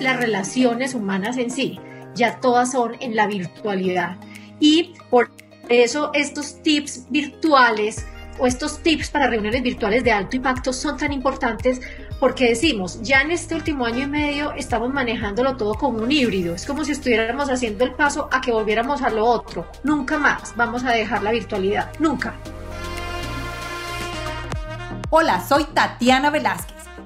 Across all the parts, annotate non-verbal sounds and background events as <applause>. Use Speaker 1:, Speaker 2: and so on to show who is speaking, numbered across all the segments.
Speaker 1: las relaciones humanas en sí, ya todas son en la virtualidad. Y por eso estos tips virtuales o estos tips para reuniones virtuales de alto impacto son tan importantes porque decimos, ya en este último año y medio estamos manejándolo todo como un híbrido. Es como si estuviéramos haciendo el paso a que volviéramos a lo otro. Nunca más vamos a dejar la virtualidad. Nunca.
Speaker 2: Hola, soy Tatiana Velázquez.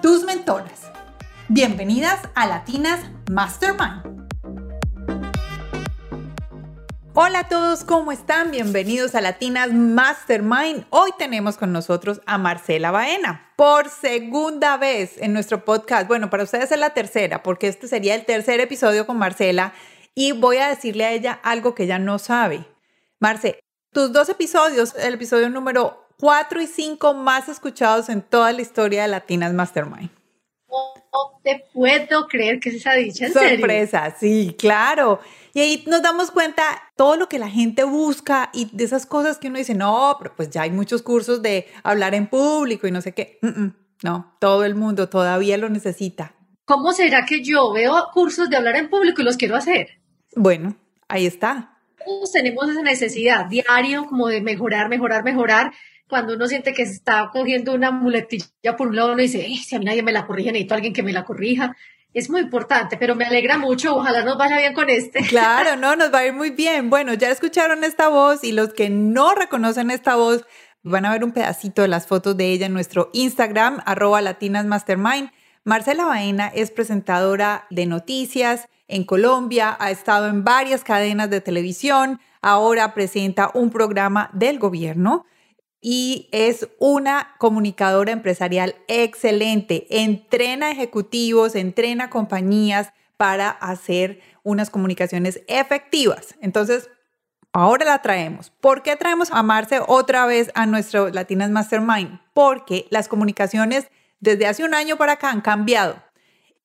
Speaker 2: tus mentoras. Bienvenidas a Latinas Mastermind. Hola a todos, ¿cómo están? Bienvenidos a Latinas Mastermind. Hoy tenemos con nosotros a Marcela Baena por segunda vez en nuestro podcast. Bueno, para ustedes es la tercera, porque este sería el tercer episodio con Marcela y voy a decirle a ella algo que ella no sabe. Marce, tus dos episodios, el episodio número 4 y 5 más escuchados en toda la historia de Latinas Mastermind.
Speaker 1: No te puedo creer que es esa dicha. ¿en
Speaker 2: Sorpresa, sí, claro. Y ahí nos damos cuenta todo lo que la gente busca y de esas cosas que uno dice, no, pero pues ya hay muchos cursos de hablar en público y no sé qué. no, todo el mundo todavía lo necesita.
Speaker 1: ¿Cómo será que yo veo cursos de hablar en público y los quiero hacer?
Speaker 2: Bueno, ahí está.
Speaker 1: Todos tenemos esa necesidad diario como de mejorar, mejorar, mejorar. Cuando uno siente que se está cogiendo una muletilla por un lado, uno dice, si a mí nadie me la corrige, necesito a alguien que me la corrija es muy importante, pero me alegra mucho. Ojalá nos vaya bien con este.
Speaker 2: Claro, <laughs> no, nos va a ir muy bien. Bueno, ya escucharon esta voz y los que no reconocen esta voz van a ver un pedacito de las fotos de ella en nuestro Instagram, arroba latinasmastermind. Marcela Baena es presentadora de noticias en Colombia, ha estado en varias cadenas de televisión, ahora presenta un programa del gobierno y es una comunicadora empresarial excelente. Entrena ejecutivos, entrena compañías para hacer unas comunicaciones efectivas. Entonces, ahora la traemos. ¿Por qué traemos a Marce otra vez a nuestro Latinas Mastermind? Porque las comunicaciones desde hace un año para acá han cambiado.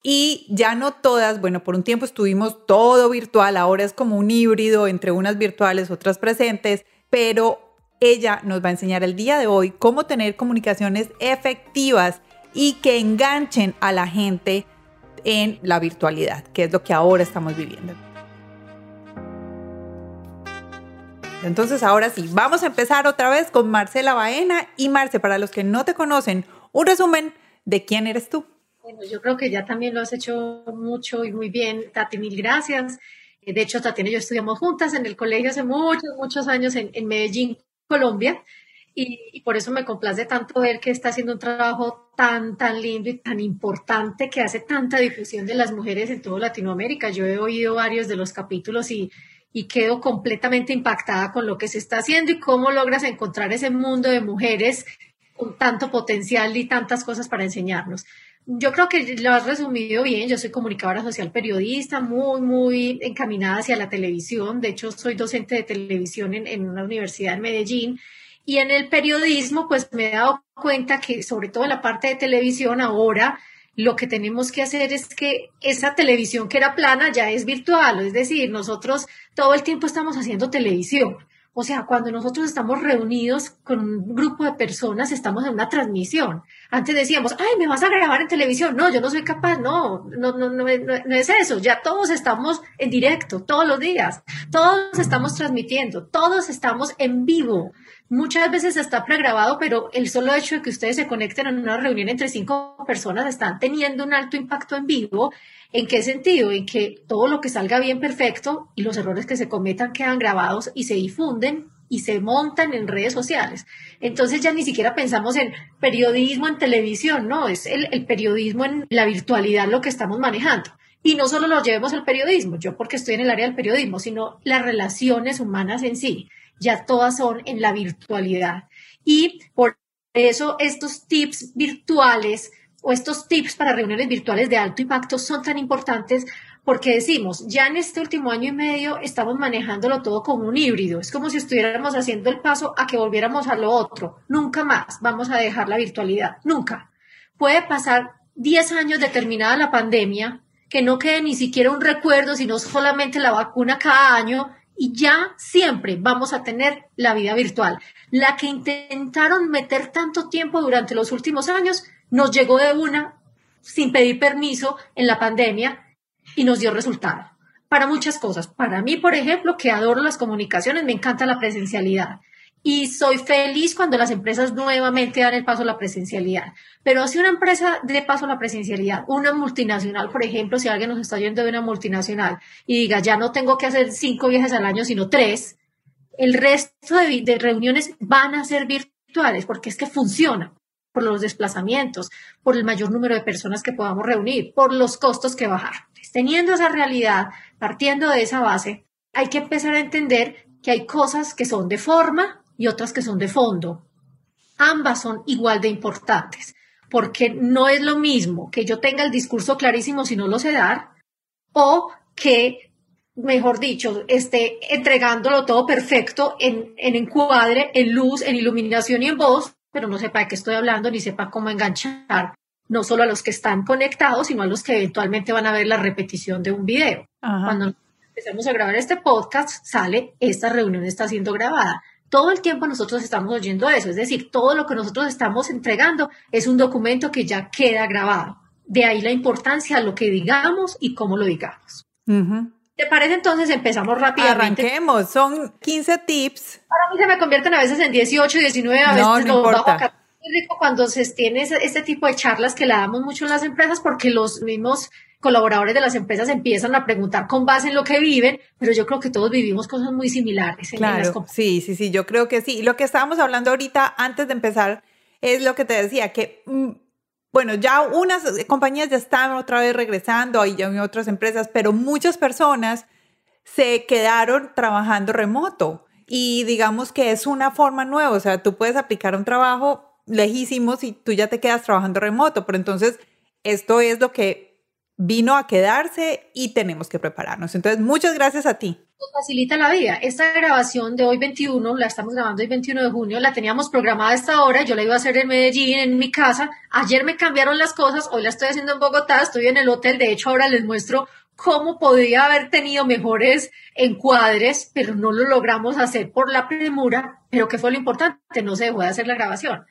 Speaker 2: Y ya no todas, bueno, por un tiempo estuvimos todo virtual, ahora es como un híbrido entre unas virtuales, otras presentes, pero ella nos va a enseñar el día de hoy cómo tener comunicaciones efectivas y que enganchen a la gente en la virtualidad, que es lo que ahora estamos viviendo. Entonces, ahora sí, vamos a empezar otra vez con Marcela Baena. Y Marce, para los que no te conocen, un resumen de quién eres tú.
Speaker 1: Bueno, yo creo que ya también lo has hecho mucho y muy bien. Tati, mil gracias. De hecho, Tatiana y yo estudiamos juntas en el colegio hace muchos, muchos años en, en Medellín Colombia. Y, por eso me complace tanto ver que está haciendo un trabajo tan, tan lindo y tan importante que hace tanta difusión de las mujeres en toda Latinoamérica. Yo he oído varios de los capítulos y, y quedo completamente impactada con lo que se está haciendo y cómo logras encontrar ese mundo de mujeres con tanto potencial y tantas cosas para enseñarnos. Yo creo que lo has resumido bien. Yo soy comunicadora social periodista, muy, muy encaminada hacia la televisión. De hecho, soy docente de televisión en, una universidad en Medellín. Y en el periodismo, pues me he dado cuenta que, sobre todo en la parte de televisión, ahora lo que tenemos que hacer es que esa televisión que era plana ya es virtual. Es decir, nosotros todo el tiempo estamos haciendo televisión. O sea, cuando nosotros estamos reunidos con un grupo de personas, estamos en una transmisión. Antes decíamos, ay, me vas a grabar en televisión. No, yo no soy capaz. No, no, no, no, no, es eso. Ya todos estamos en directo, todos los días. Todos estamos transmitiendo, todos estamos en vivo. Muchas veces está pregrabado, pero el solo hecho de que ustedes se conecten en una reunión entre cinco personas están teniendo un alto impacto en vivo ¿En qué sentido? En que todo lo que salga bien perfecto y los errores que se cometan quedan grabados y se difunden y se montan en redes sociales. Entonces ya ni siquiera pensamos en periodismo en televisión, no, es el, periodismo en la virtualidad lo que estamos manejando. Y no solo lo llevemos al periodismo, yo porque estoy en el área del periodismo, sino las relaciones humanas en sí, ya todas son en la virtualidad. Y por eso estos tips virtuales o estos tips para reuniones virtuales de alto impacto son tan importantes porque decimos, ya en este último año y medio estamos manejándolo todo como un híbrido. Es como si estuviéramos haciendo el paso a que volviéramos a lo otro. Nunca más vamos a dejar la virtualidad. Nunca. Puede pasar 10 años de terminada la pandemia, que no quede ni siquiera un recuerdo, sino solamente la vacuna cada año y ya siempre vamos a tener la vida virtual. La que intentaron meter tanto tiempo durante los últimos años nos llegó de una sin pedir permiso en la pandemia y nos dio resultado para muchas cosas. Para mí, por ejemplo, que adoro las comunicaciones, me encanta la presencialidad y soy feliz cuando las empresas nuevamente dan el paso a la presencialidad. Pero si una empresa de paso a la presencialidad, una multinacional, por ejemplo, si alguien nos está yendo de una multinacional y diga, ya no tengo que hacer cinco viajes al año, sino tres, el resto de, de reuniones van a ser virtuales porque es que funciona por los desplazamientos, por el mayor número de personas que podamos reunir, por los costos que bajar. Teniendo esa realidad, partiendo de esa base, hay que empezar a entender que hay cosas que son de forma y otras que son de fondo. Ambas son igual de importantes, porque no es lo mismo que yo tenga el discurso clarísimo si no lo sé dar, o que, mejor dicho, esté entregándolo todo perfecto en, en encuadre, en luz, en iluminación y en voz, pero no sepa de qué estoy hablando ni sepa cómo enganchar no solo a los que están conectados, sino a los que eventualmente van a ver la repetición de un video. Cuando empezamos a grabar este podcast, sale, esta reunión está siendo grabada todo el tiempo nosotros estamos oyendo eso, es decir, todo lo que nosotros estamos entregando es un documento que ya queda grabado. De ahí la importancia de lo que digamos y cómo lo digamos. ¿Te parece entonces? Empezamos rápidamente.
Speaker 2: Arranquemos, son 15 tips.
Speaker 1: Para mí se me convierten a veces en 18, 19, a veces
Speaker 2: no, no importa.
Speaker 1: Rico cuando se tiene este tipo de charlas que le damos mucho en las empresas porque los mismos colaboradores de las empresas empiezan a preguntar con base en lo que viven, pero yo creo que todos vivimos cosas muy similares.
Speaker 2: claro, sí, sí, sí, yo creo que sí. Lo que estábamos hablando ahorita antes de empezar es lo que te decía, que, mm, bueno, ya unas compañías ya están otra vez regresando, hay ya otras empresas, pero muchas personas se quedaron trabajando remoto y digamos que es una forma nueva, o sea, tú puedes aplicar un trabajo lejísimos y tú ya te quedas trabajando remoto, pero entonces esto es lo que vino a quedarse y tenemos que prepararnos. Entonces, muchas gracias a ti.
Speaker 1: Facilita la vida. Esta grabación de hoy 21, la estamos grabando hoy 21 de junio, la teníamos programada a esta hora, yo la iba a hacer en Medellín, en mi casa. Ayer me cambiaron las cosas, hoy la estoy haciendo en Bogotá, estoy en el hotel, de hecho ahora les muestro cómo podría haber tenido mejores encuadres, pero no lo logramos hacer por la premura, pero ¿qué fue lo importante? No se dejó de hacer la grabación.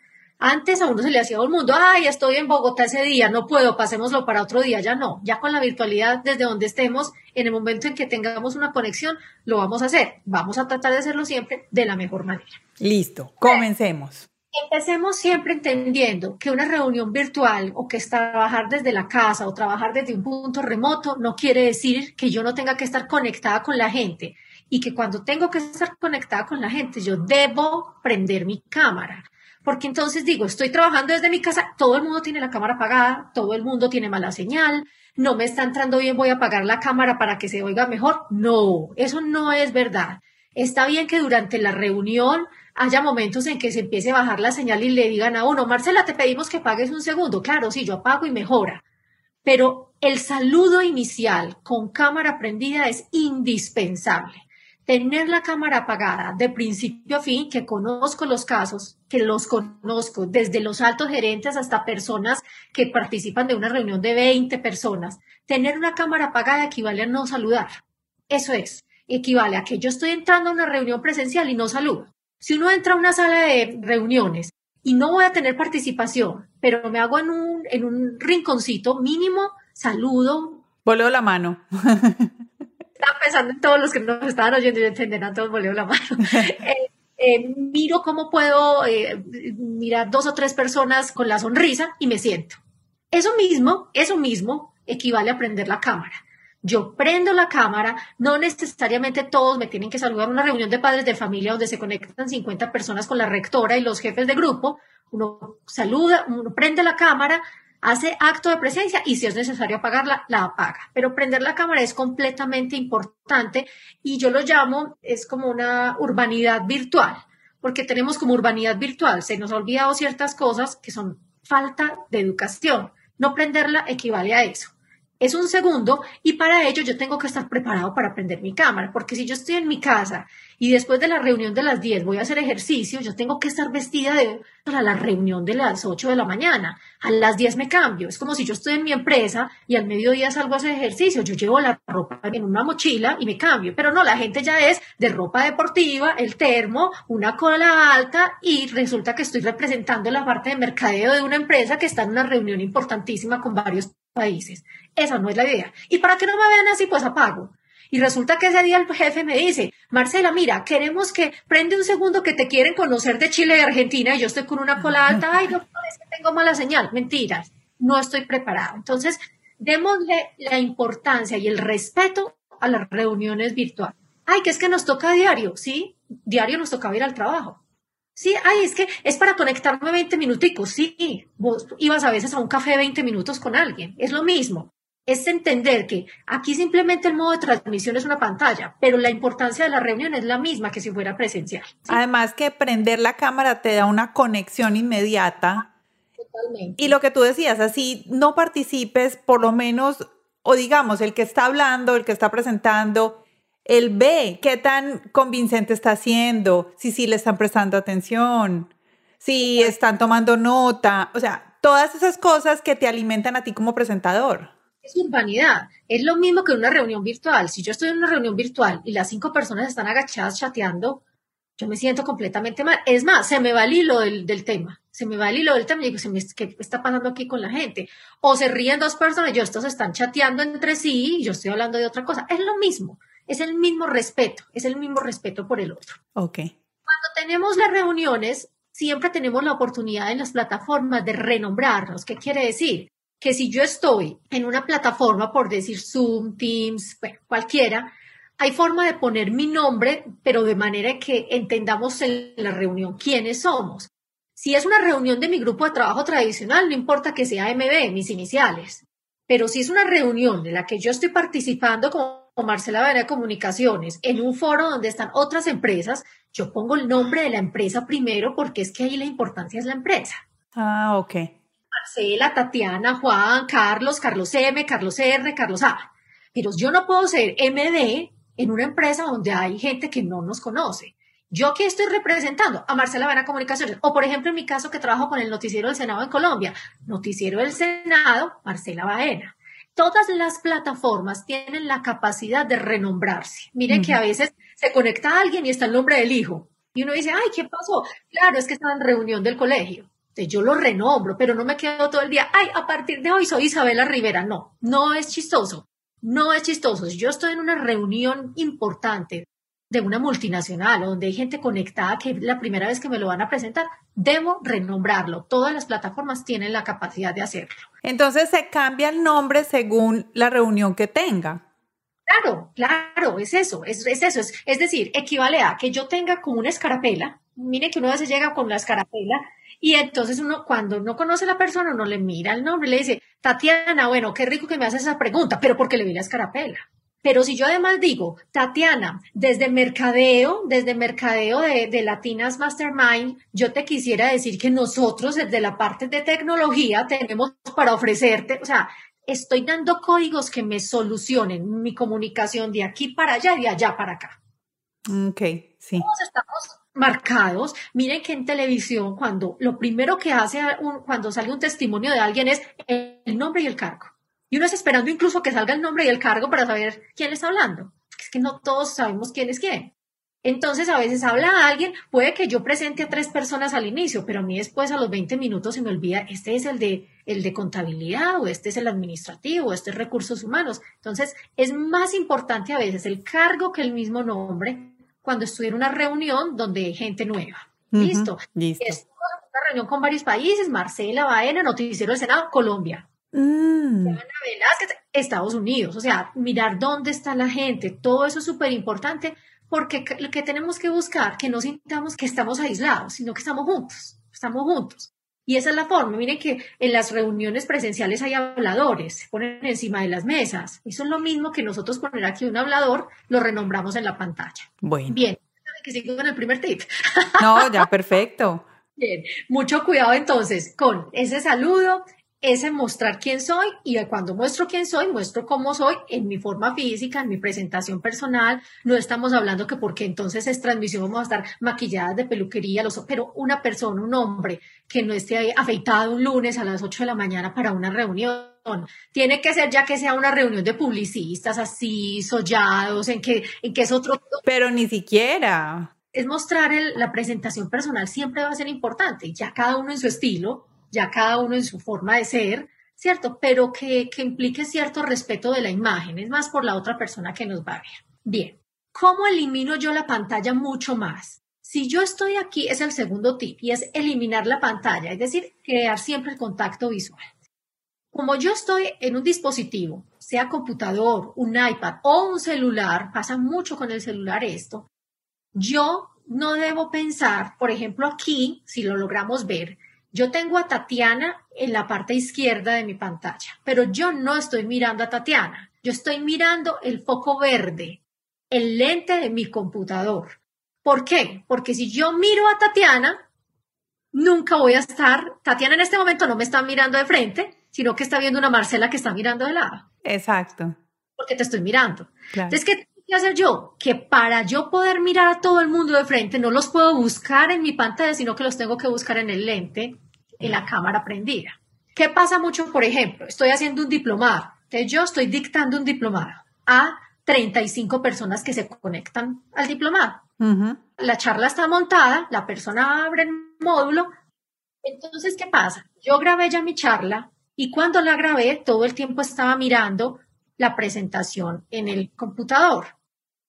Speaker 1: Antes a uno se le hacía todo el mundo, ay, estoy en Bogotá ese día, no puedo, pasémoslo para otro día, ya no, ya con la virtualidad desde donde estemos, en el momento en que tengamos una conexión, lo vamos a hacer. Vamos a tratar de hacerlo siempre de la mejor manera.
Speaker 2: Listo, comencemos.
Speaker 1: Empecemos siempre entendiendo que una reunión virtual o que es trabajar desde la casa o trabajar desde un punto remoto no quiere decir que yo no tenga que estar conectada con la gente y que cuando tengo que estar conectada con la gente yo debo prender mi cámara porque entonces digo, estoy trabajando desde mi casa, todo el mundo tiene la cámara apagada, todo el mundo tiene mala señal, no me está entrando bien, voy a apagar la cámara para que se oiga mejor. No, eso no es verdad. Está bien que durante la reunión haya momentos en que se empiece a bajar la señal y le digan a uno, Marcela, te pedimos que pagues un segundo. Claro, sí, yo apago y mejora. Pero el saludo inicial con cámara prendida es indispensable tener la cámara apagada de principio a fin, que conozco los casos, que los conozco desde los altos gerentes hasta personas que participan de una reunión de 20 personas, tener una cámara apagada equivale a no saludar. Eso es, equivale a que yo estoy entrando a una reunión presencial y no saludo. Si uno entra a una sala de reuniones y no voy a tener participación, pero me hago en un, en un rinconcito mínimo, saludo.
Speaker 2: Voleo la mano. <laughs>
Speaker 1: estaba pensando en todos los que nos estaban oyendo y entenderán todos volvió la mano. <laughs> Eh, eh, miro cómo puedo eh, mirar dos o tres personas con la sonrisa y me siento. Eso mismo, eso mismo equivale a prender la cámara. Yo prendo la cámara, no necesariamente todos me tienen que saludar una reunión de padres de familia donde se conectan 50 personas con la rectora y los jefes de grupo. Uno saluda, uno prende la cámara, hace acto de presencia y si es necesario apagarla, la apaga. Pero prender la cámara es completamente importante y yo lo llamo, es como una urbanidad virtual, porque tenemos como urbanidad virtual, se nos ha olvidado ciertas cosas que son falta de educación. No prenderla equivale a eso. Es un segundo y para ello yo tengo que estar preparado para prender mi cámara, porque si yo estoy en mi casa y después de la reunión de las 10 voy a hacer ejercicio, yo tengo que estar vestida de, para la reunión de las 8 de la mañana. A las 10 me cambio. Es como si yo estoy en mi empresa y al mediodía salgo a hacer ejercicio. Yo llevo la ropa en una mochila y me cambio. Pero no, la gente ya es de ropa deportiva, el termo, una cola alta y resulta que estoy representando la parte de mercadeo de una empresa que está en una reunión importantísima con varios países. Esa no es la idea. Y para que no me vean así, pues apago. Y resulta que ese día el jefe me dice, Marcela, mira, queremos que prende un segundo que te quieren conocer de Chile y Argentina y yo estoy con una cola alta, ay, doctor, es que tengo mala señal. Mentiras, no estoy preparado. Entonces, démosle la importancia y el respeto a las reuniones virtuales. Ay, que es que nos toca diario, ¿sí? Diario nos toca ir al trabajo. Sí, ay, es que es para conectarme 20 minuticos, sí. Vos ibas a veces a un café 20 minutos con alguien, es lo mismo es entender que aquí simplemente el modo de transmisión es una pantalla, pero la importancia de la reunión es la misma que si fuera presencial.
Speaker 2: Además que prender la cámara te da una conexión inmediata. Totalmente. Y lo que tú decías, así no participes, por lo menos, o digamos, el que está hablando, el que está presentando, él ve qué tan convincente está haciendo, si sí le están prestando atención, si están tomando nota, o sea, todas esas cosas que te alimentan a ti como presentador
Speaker 1: es urbanidad. Es lo mismo que una reunión virtual. Si yo estoy en una reunión virtual y las cinco personas están agachadas chateando, yo me siento completamente mal. Es más, se me va el hilo del, tema. Se me va el hilo del tema y digo, ¿qué está pasando aquí con la gente? O se ríen dos personas y estos están chateando entre sí y yo estoy hablando de otra cosa. Es lo mismo. Es el mismo respeto. Es el mismo respeto por el otro.
Speaker 2: Ok.
Speaker 1: Cuando tenemos las reuniones, siempre tenemos la oportunidad en las plataformas de renombrarnos. ¿Qué quiere decir? Que si yo estoy en una plataforma, por decir Zoom, Teams, cualquiera, hay forma de poner mi nombre, pero de manera que entendamos en la reunión quiénes somos. Si es una reunión de mi grupo de trabajo tradicional, no importa que sea MB, mis iniciales. Pero si es una reunión en la que yo estoy participando como Marcela Vera Comunicaciones en un foro donde están otras empresas, yo pongo el nombre de la empresa primero porque es que ahí la importancia es la empresa.
Speaker 2: Ah, ok.
Speaker 1: Marcela, Tatiana, Juan, Carlos, Carlos M, Carlos R, Carlos A. Pero yo no puedo ser MD en una empresa donde hay gente que no nos conoce. Yo aquí estoy representando a Marcela Baena Comunicaciones, o por ejemplo en mi caso que trabajo con el Noticiero del Senado en Colombia, Noticiero del Senado, Marcela Baena. Todas las plataformas tienen la capacidad de renombrarse. Miren que a veces se conecta a alguien y está el nombre del hijo. Y uno dice, ay, ¿qué pasó? Claro, es que está en reunión del colegio yo lo renombro, pero no me quedo todo el día, ay, a partir de hoy soy Isabela Rivera. No, no es chistoso. No es chistoso. Si yo estoy en una reunión importante de una multinacional donde hay gente conectada que la primera vez que me lo van a presentar, debo renombrarlo. Todas las plataformas tienen la capacidad de hacerlo.
Speaker 2: Entonces se cambia el nombre según la reunión que tenga.
Speaker 1: Claro, claro, es eso, es, es eso. Es, es decir, equivale a que yo tenga como una escarapela. Mire que uno a veces llega con la escarapela y entonces uno, cuando no conoce a la persona, uno le mira el nombre y le dice, Tatiana, bueno, qué rico que me haces esa pregunta, pero porque le vi la escarapela. Pero si yo además digo, Tatiana, desde mercadeo, desde mercadeo de, de, Latinas Mastermind, yo te quisiera decir que nosotros desde la parte de tecnología tenemos para ofrecerte, o sea, estoy dando códigos que me solucionen mi comunicación de aquí para allá y de allá para acá.
Speaker 2: Ok, sí.
Speaker 1: Todos estamos marcados. Miren que en televisión, cuando lo primero que hace cuando sale un testimonio de alguien es el nombre y el cargo. Y uno está esperando incluso que salga el nombre y el cargo para saber quién le está hablando. Es que no todos sabemos quién es quién. Entonces, a veces habla alguien, puede que yo presente a tres personas al inicio, pero a mí después a los 20 minutos se me olvida, este es el de, el de contabilidad, o este es el administrativo, o este es recursos humanos. Entonces, es más importante a veces el cargo que el mismo nombre, cuando estuve en una reunión donde hay gente nueva. Listo.
Speaker 2: Listo.
Speaker 1: una reunión con varios países, Marcela Baena, Noticiero del Senado, Colombia.
Speaker 2: Mm.
Speaker 1: Velázquez, Estados Unidos. O sea, mirar dónde está la gente, todo eso es súper importante porque lo que tenemos que buscar, que no sintamos que estamos aislados, sino que estamos juntos, estamos juntos. Y esa es la forma. Miren que en las reuniones presenciales hay habladores, se ponen encima de las mesas. Eso es lo mismo que nosotros poner aquí un hablador, lo renombramos en la pantalla.
Speaker 2: Bueno.
Speaker 1: Bien, que sigo con el primer tip.
Speaker 2: No, ya perfecto. <laughs>
Speaker 1: Bien, mucho cuidado entonces con ese saludo. Es mostrar quién soy y cuando muestro quién soy, muestro cómo soy en mi forma física, en mi presentación personal. No estamos hablando que porque entonces es transmisión vamos a estar maquilladas de peluquería, los, pero una persona, un hombre que no esté afeitado un lunes a las 8 de la mañana para una reunión. Tiene que ser ya que sea una reunión de publicistas así, sollados, en que, en que es otro.
Speaker 2: Pero ni siquiera.
Speaker 1: Es mostrar la presentación personal siempre va a ser importante, ya cada uno en su estilo, ya cada uno en su forma de ser, ¿cierto? Pero que, que implique cierto respeto de la imagen, es más por la otra persona que nos va a ver. Bien, ¿cómo elimino yo la pantalla mucho más? Si yo estoy aquí, es el segundo tip y es eliminar la pantalla, es decir, crear siempre el contacto visual. Como yo estoy en un dispositivo, sea computador, un iPad o un celular, pasa mucho con el celular esto, yo no debo pensar, por ejemplo, aquí, si lo logramos ver, yo tengo a Tatiana en la parte izquierda de mi pantalla, pero yo no estoy mirando a Tatiana. Yo estoy mirando el foco verde, el lente de mi computador. ¿Por qué? Porque si yo miro a Tatiana, nunca voy a estar, Tatiana en este momento no me está mirando de frente, sino que está viendo una Marcela que está mirando de lado.
Speaker 2: Exacto.
Speaker 1: Porque te estoy mirando. Entonces, ¿qué tengo que hacer yo? Que para yo poder mirar a todo el mundo de frente, no los puedo buscar en mi pantalla, sino que los tengo que buscar en el lente en la cámara prendida. ¿Qué pasa mucho, por ejemplo? Estoy haciendo un diplomado. Entonces yo estoy dictando un diplomado a 35 personas que se conectan al diplomado. La charla está montada, la persona abre el módulo. Entonces, ¿qué pasa? Yo grabé ya mi charla y cuando la grabé, todo el tiempo estaba mirando la presentación en el computador.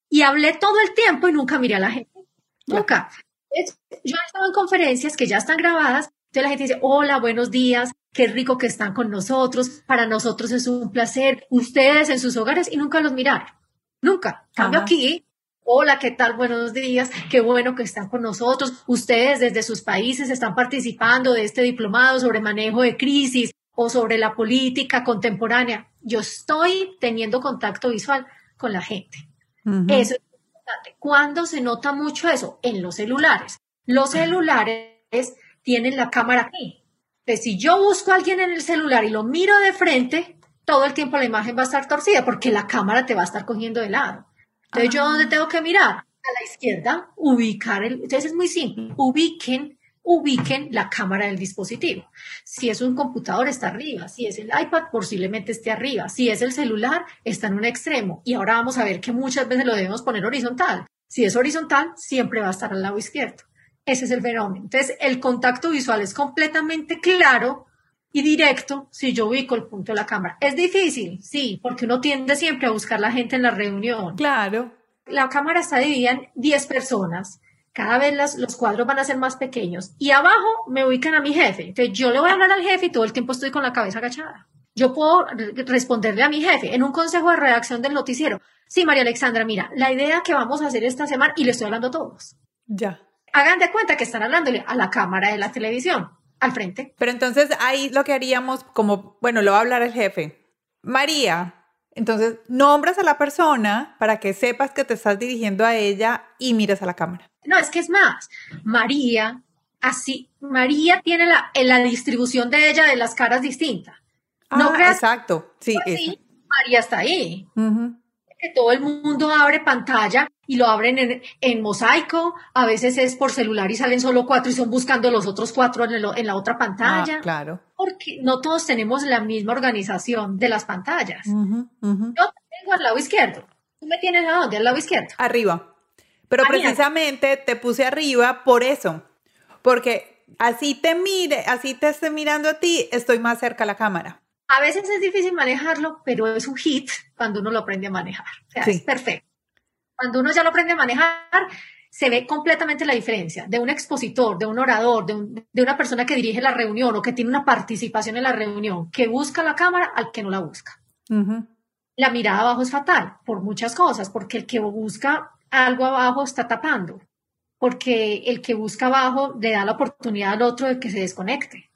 Speaker 1: Y hablé todo el tiempo y nunca miré a la gente. Nunca. Yo he estado en conferencias que ya están grabadas entonces la gente dice, hola, buenos días, qué rico que están con nosotros, para nosotros es un placer, ustedes en sus hogares y nunca los mirar, nunca. Cambio aquí, hola, ¿qué tal? Buenos días, qué bueno que están con nosotros, ustedes desde sus países están participando de este diplomado sobre manejo de crisis o sobre la política contemporánea. Yo estoy teniendo contacto visual con la gente. Eso es importante. ¿Cuándo se nota mucho eso? En los celulares. Los celulares tienen la cámara aquí. Entonces, si yo busco a alguien en el celular y lo miro de frente, todo el tiempo la imagen va a estar torcida porque la cámara te va a estar cogiendo de lado. Entonces, ¿yo dónde tengo que mirar? A la izquierda, ubicar el... Entonces, es muy simple. Ubiquen, ubiquen la cámara del dispositivo. Si es un computador, está arriba. Si es el iPad, posiblemente esté arriba. Si es el celular, está en un extremo. Y ahora vamos a ver que muchas veces lo debemos poner horizontal. Si es horizontal, siempre va a estar al lado izquierdo. Ese es el fenómeno. Entonces, el contacto visual es completamente claro y directo si yo ubico el punto de la cámara. Es difícil, sí, porque uno tiende siempre a buscar la gente en la reunión.
Speaker 2: Claro.
Speaker 1: La cámara está dividida en 10 personas. Cada vez los cuadros van a ser más pequeños. Y abajo me ubican a mi jefe. Entonces, yo le voy a hablar al jefe y todo el tiempo estoy con la cabeza agachada. Yo puedo responderle a mi jefe en un consejo de redacción del noticiero. Sí, María Alexandra, mira, la idea que vamos a hacer esta semana, y le estoy hablando a todos.
Speaker 2: Ya
Speaker 1: hagan de cuenta que están hablándole a la cámara de la televisión al frente.
Speaker 2: Pero entonces ahí lo que haríamos como, bueno, lo va a hablar el jefe. María, entonces nombras a la persona para que sepas que te estás dirigiendo a ella y mires a la cámara.
Speaker 1: No, es que es más. María, así, María tiene la, la distribución de ella de las caras distinta.
Speaker 2: No ah, exacto. Sí,
Speaker 1: María está ahí. Que todo el mundo abre pantalla y lo abren en, mosaico, a veces es por celular y salen solo cuatro y son buscando los otros cuatro en, la otra pantalla.
Speaker 2: Ah, claro.
Speaker 1: Porque no todos tenemos la misma organización de las pantallas. Yo tengo al lado izquierdo. ¿Tú me tienes a dónde? Al lado izquierdo.
Speaker 2: Arriba. Pero precisamente te puse arriba por eso. Porque así te mire, así te esté mirando a ti, estoy más cerca a la cámara.
Speaker 1: A veces es difícil manejarlo, pero es un hit cuando uno lo aprende a manejar. O sea, es perfecto. Cuando uno ya lo aprende a manejar, se ve completamente la diferencia de un expositor, de un orador, de, una persona que dirige la reunión o que tiene una participación en la reunión, que busca la cámara al que no la busca. La mirada abajo es fatal por muchas cosas, porque el que busca algo abajo está tapando, porque el que busca abajo le da la oportunidad al otro de que se desconecte,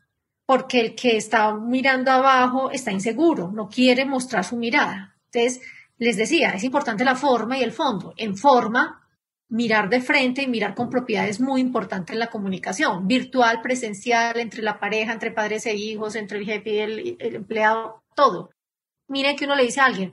Speaker 1: porque el que está mirando abajo está inseguro, no quiere mostrar su mirada. Entonces, les decía, es importante la forma y el fondo. En forma, mirar de frente y mirar con propiedad es muy importante en la comunicación, virtual, presencial, entre la pareja, entre padres e hijos, entre el jefe y el, el empleado, todo. Miren que uno le dice a alguien,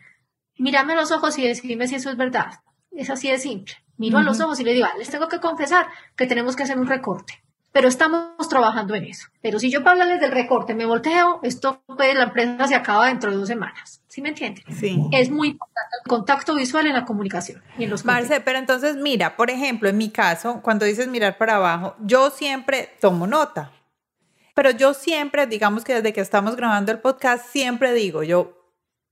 Speaker 1: mírame a los ojos y decime si eso es verdad. Es así de simple. Miro a los ojos y le digo, ah, les tengo que confesar que tenemos que hacer un recorte. Pero estamos trabajando en eso. Pero si yo para hablarles del recorte me volteo, esto pues la empresa se acaba dentro de dos semanas. ¿Sí me entienden?
Speaker 2: Sí.
Speaker 1: Es muy importante el contacto visual en la comunicación. Y en los
Speaker 2: Marce, pero entonces mira, por ejemplo, en mi caso, cuando dices mirar para abajo, yo siempre tomo nota. Pero yo siempre, digamos que desde que estamos grabando el podcast, siempre digo, yo,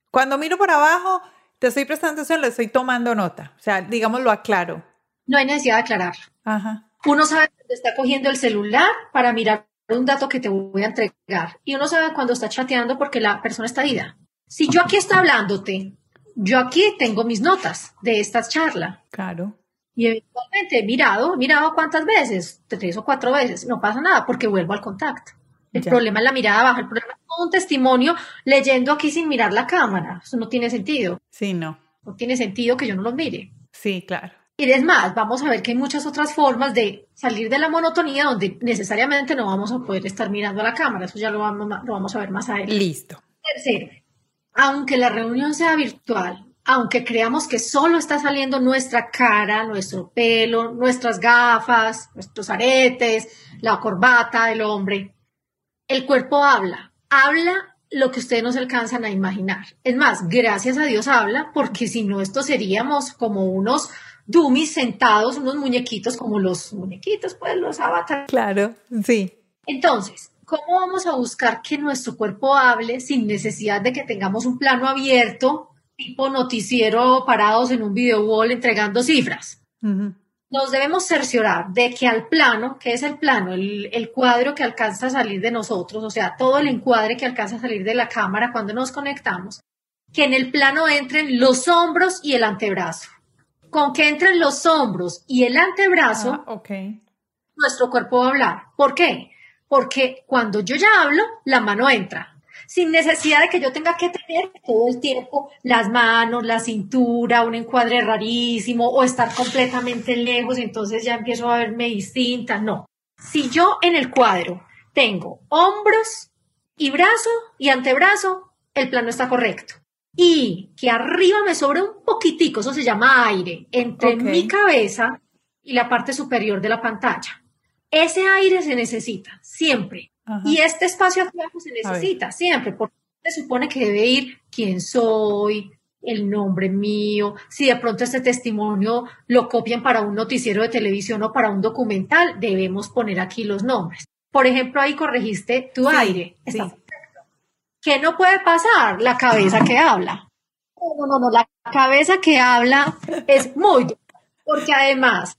Speaker 2: cuando miro para abajo, te estoy prestando atención, le estoy tomando nota. O sea, digamos, lo aclaro.
Speaker 1: No hay necesidad de aclararlo.
Speaker 2: Ajá.
Speaker 1: Uno sabe cuando está cogiendo el celular para mirar un dato que te voy a entregar. Y uno sabe cuando está chateando porque la persona está ida. Si yo aquí estoy hablándote, yo aquí tengo mis notas de esta charla.
Speaker 2: Claro.
Speaker 1: Y eventualmente he mirado, he mirado cuántas veces, tres o cuatro veces, no pasa nada porque vuelvo al contacto. El
Speaker 2: Ya.
Speaker 1: problema es la mirada baja, el problema es un testimonio leyendo aquí sin mirar la cámara. Eso no tiene sentido.
Speaker 2: Sí, no.
Speaker 1: No tiene sentido que yo no los mire.
Speaker 2: Sí, claro.
Speaker 1: Y es más, vamos a ver que hay muchas otras formas de salir de la monotonía donde necesariamente no vamos a poder estar mirando a la cámara. Eso ya lo vamos, lo vamos a ver más adelante.
Speaker 2: Listo.
Speaker 1: Tercero, aunque la reunión sea virtual, aunque creamos que solo está saliendo nuestra cara, nuestro pelo, nuestras gafas, nuestros aretes, la corbata del hombre, el cuerpo habla, habla lo que ustedes no se alcanzan a imaginar. Es más, gracias a Dios habla, porque si no, esto seríamos como unos dummies sentados, unos muñequitos, como los muñequitos, pues los avatares.
Speaker 2: Claro, sí.
Speaker 1: Entonces, ¿cómo vamos a buscar que nuestro cuerpo hable sin necesidad de que tengamos un plano abierto, tipo noticiero parados en un video wall entregando cifras? Nos debemos cerciorar de que al plano, que es el plano, el, el cuadro que alcanza a salir de nosotros, o sea, todo el encuadre que alcanza a salir de la cámara cuando nos conectamos, que en el plano entren los hombros y el antebrazo. Con que entren los hombros y el antebrazo,
Speaker 2: Ah,
Speaker 1: nuestro cuerpo va a hablar. ¿Por qué? Porque cuando yo ya hablo, la mano entra. Sin necesidad de que yo tenga que tener todo el tiempo las manos, la cintura, un encuadre rarísimo o estar completamente lejos, entonces ya empiezo a verme distinta. No. Si yo en el cuadro tengo hombros y brazo y antebrazo, el plano está correcto. Y que arriba me sobra un poquitico, eso se llama aire, entre mi cabeza y la parte superior de la pantalla. Ese aire se necesita siempre.
Speaker 2: Ajá.
Speaker 1: Y este espacio aquí abajo se necesita siempre, porque se supone que debe ir quién soy, el nombre mío, si de pronto este testimonio lo copian para un noticiero de televisión o para un documental, debemos poner aquí los nombres. Por ejemplo, ahí corregiste tu
Speaker 2: Sí,
Speaker 1: aire.
Speaker 2: sí.
Speaker 1: ¿Qué no puede pasar? La cabeza que habla. No, no, no, la cabeza que habla es muy dura, porque además,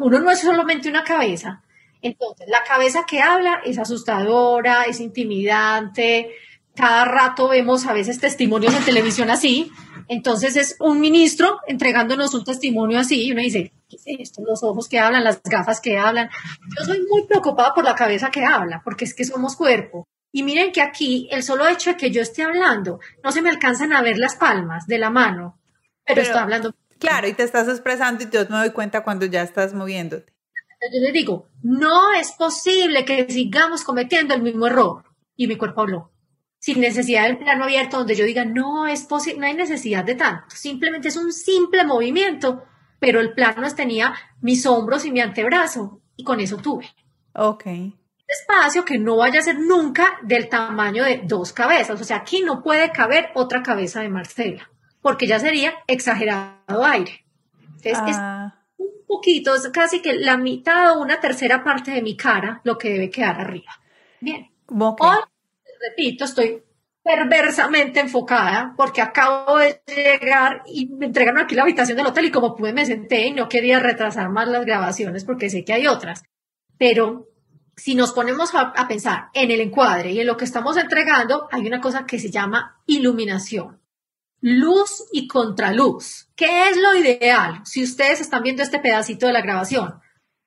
Speaker 1: uno no es solamente una cabeza. Entonces, la cabeza que habla es asustadora, es intimidante. Cada rato vemos a veces testimonios en televisión así. Entonces, es un ministro entregándonos un testimonio así y uno dice, ¿qué es esto? Los ojos que hablan, las gafas que hablan. Yo soy muy preocupada por la cabeza que habla, porque es que somos cuerpo. Y miren que aquí el solo hecho de que yo esté hablando, no se me alcanzan a ver las palmas de la mano, pero,
Speaker 2: Pero-
Speaker 1: estoy hablando.
Speaker 2: Claro, y te estás expresando y yo me doy cuenta cuando ya estás moviéndote.
Speaker 1: Yo les digo, no es posible que sigamos cometiendo el mismo error. Y mi cuerpo habló. Sin necesidad del plano abierto donde yo diga, no es posible, no hay necesidad de tanto. Simplemente es un simple movimiento, pero el plano tenía mis hombros y mi antebrazo. Y con eso tuve.
Speaker 2: Ok.
Speaker 1: Espacio que no vaya a ser nunca del tamaño de dos cabezas. O sea, aquí no puede caber otra cabeza de Marcela, porque ya sería exagerado aire. Entonces, es
Speaker 2: Ah,
Speaker 1: un poquito, es casi que la mitad o una tercera parte de mi cara lo que debe quedar arriba. Bien.
Speaker 2: ok.
Speaker 1: Hoy, repito, estoy perversamente enfocada porque acabo de llegar y me entregaron aquí la habitación del hotel y como pude me senté y no quería retrasar más las grabaciones porque sé que hay otras. Pero si nos ponemos a, a pensar en el encuadre y en lo que estamos entregando, hay una cosa que se llama iluminación. Luz y contraluz. ¿Qué es lo ideal? Si ustedes están viendo este pedacito de la grabación,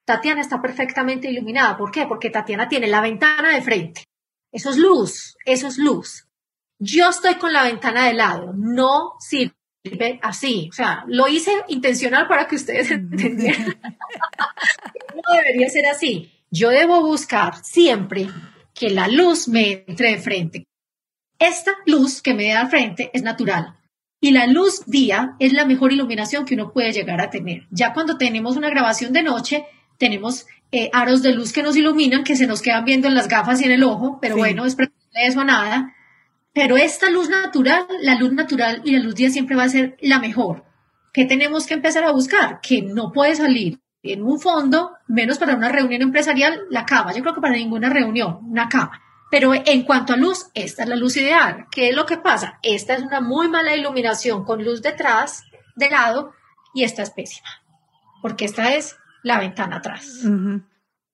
Speaker 1: Tatiana está perfectamente iluminada. ¿Por qué? Porque Tatiana tiene la ventana de frente. Eso es luz, eso es luz. Yo estoy con la ventana de lado, no sirve sirve así. O sea, lo hice intencional para que ustedes entendieran. <laughs> no debería ser así. Yo debo buscar siempre que la luz me entre de frente. Esta luz que me da al frente es natural. Y la luz día es la mejor iluminación que uno puede llegar a tener. Ya cuando tenemos una grabación de noche, tenemos eh, aros de luz que nos iluminan, que se nos quedan viendo en las gafas y en el ojo, pero bueno, es eso nada. Pero esta luz natural, la luz natural y la luz día siempre va a ser la mejor. ¿Qué tenemos que empezar a buscar? Que no puede salir en un fondo, menos para una reunión empresarial, la cama. Yo creo que para ninguna reunión, una cama. Pero en cuanto a luz, esta es la luz ideal. ¿Qué es lo que pasa? Esta es una muy mala iluminación con luz detrás, de lado, y esta es pésima, porque esta es la ventana atrás.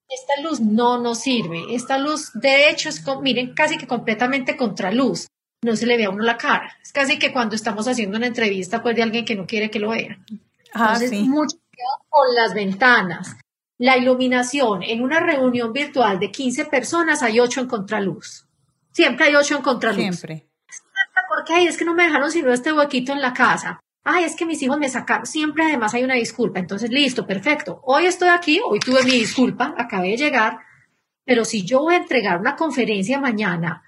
Speaker 1: Esta luz no nos sirve. Esta luz, de hecho, es, miren, casi que completamente contraluz. No se le ve a uno la cara. Es casi que cuando estamos haciendo una entrevista, pues de alguien que no quiere que lo vean. Ah, Entonces, mucho con las ventanas. La iluminación en una reunión virtual de 15 personas hay 8 en contraluz. Siempre hay 8 en contraluz. Siempre. ¿Por qué? Es que no me dejaron sino este huequito en la casa. Ay, es que mis hijos me sacaron. Siempre además hay una disculpa. Entonces, listo, perfecto. Hoy estoy aquí, hoy tuve mi disculpa, acabé de llegar. Pero si yo voy a entregar una conferencia mañana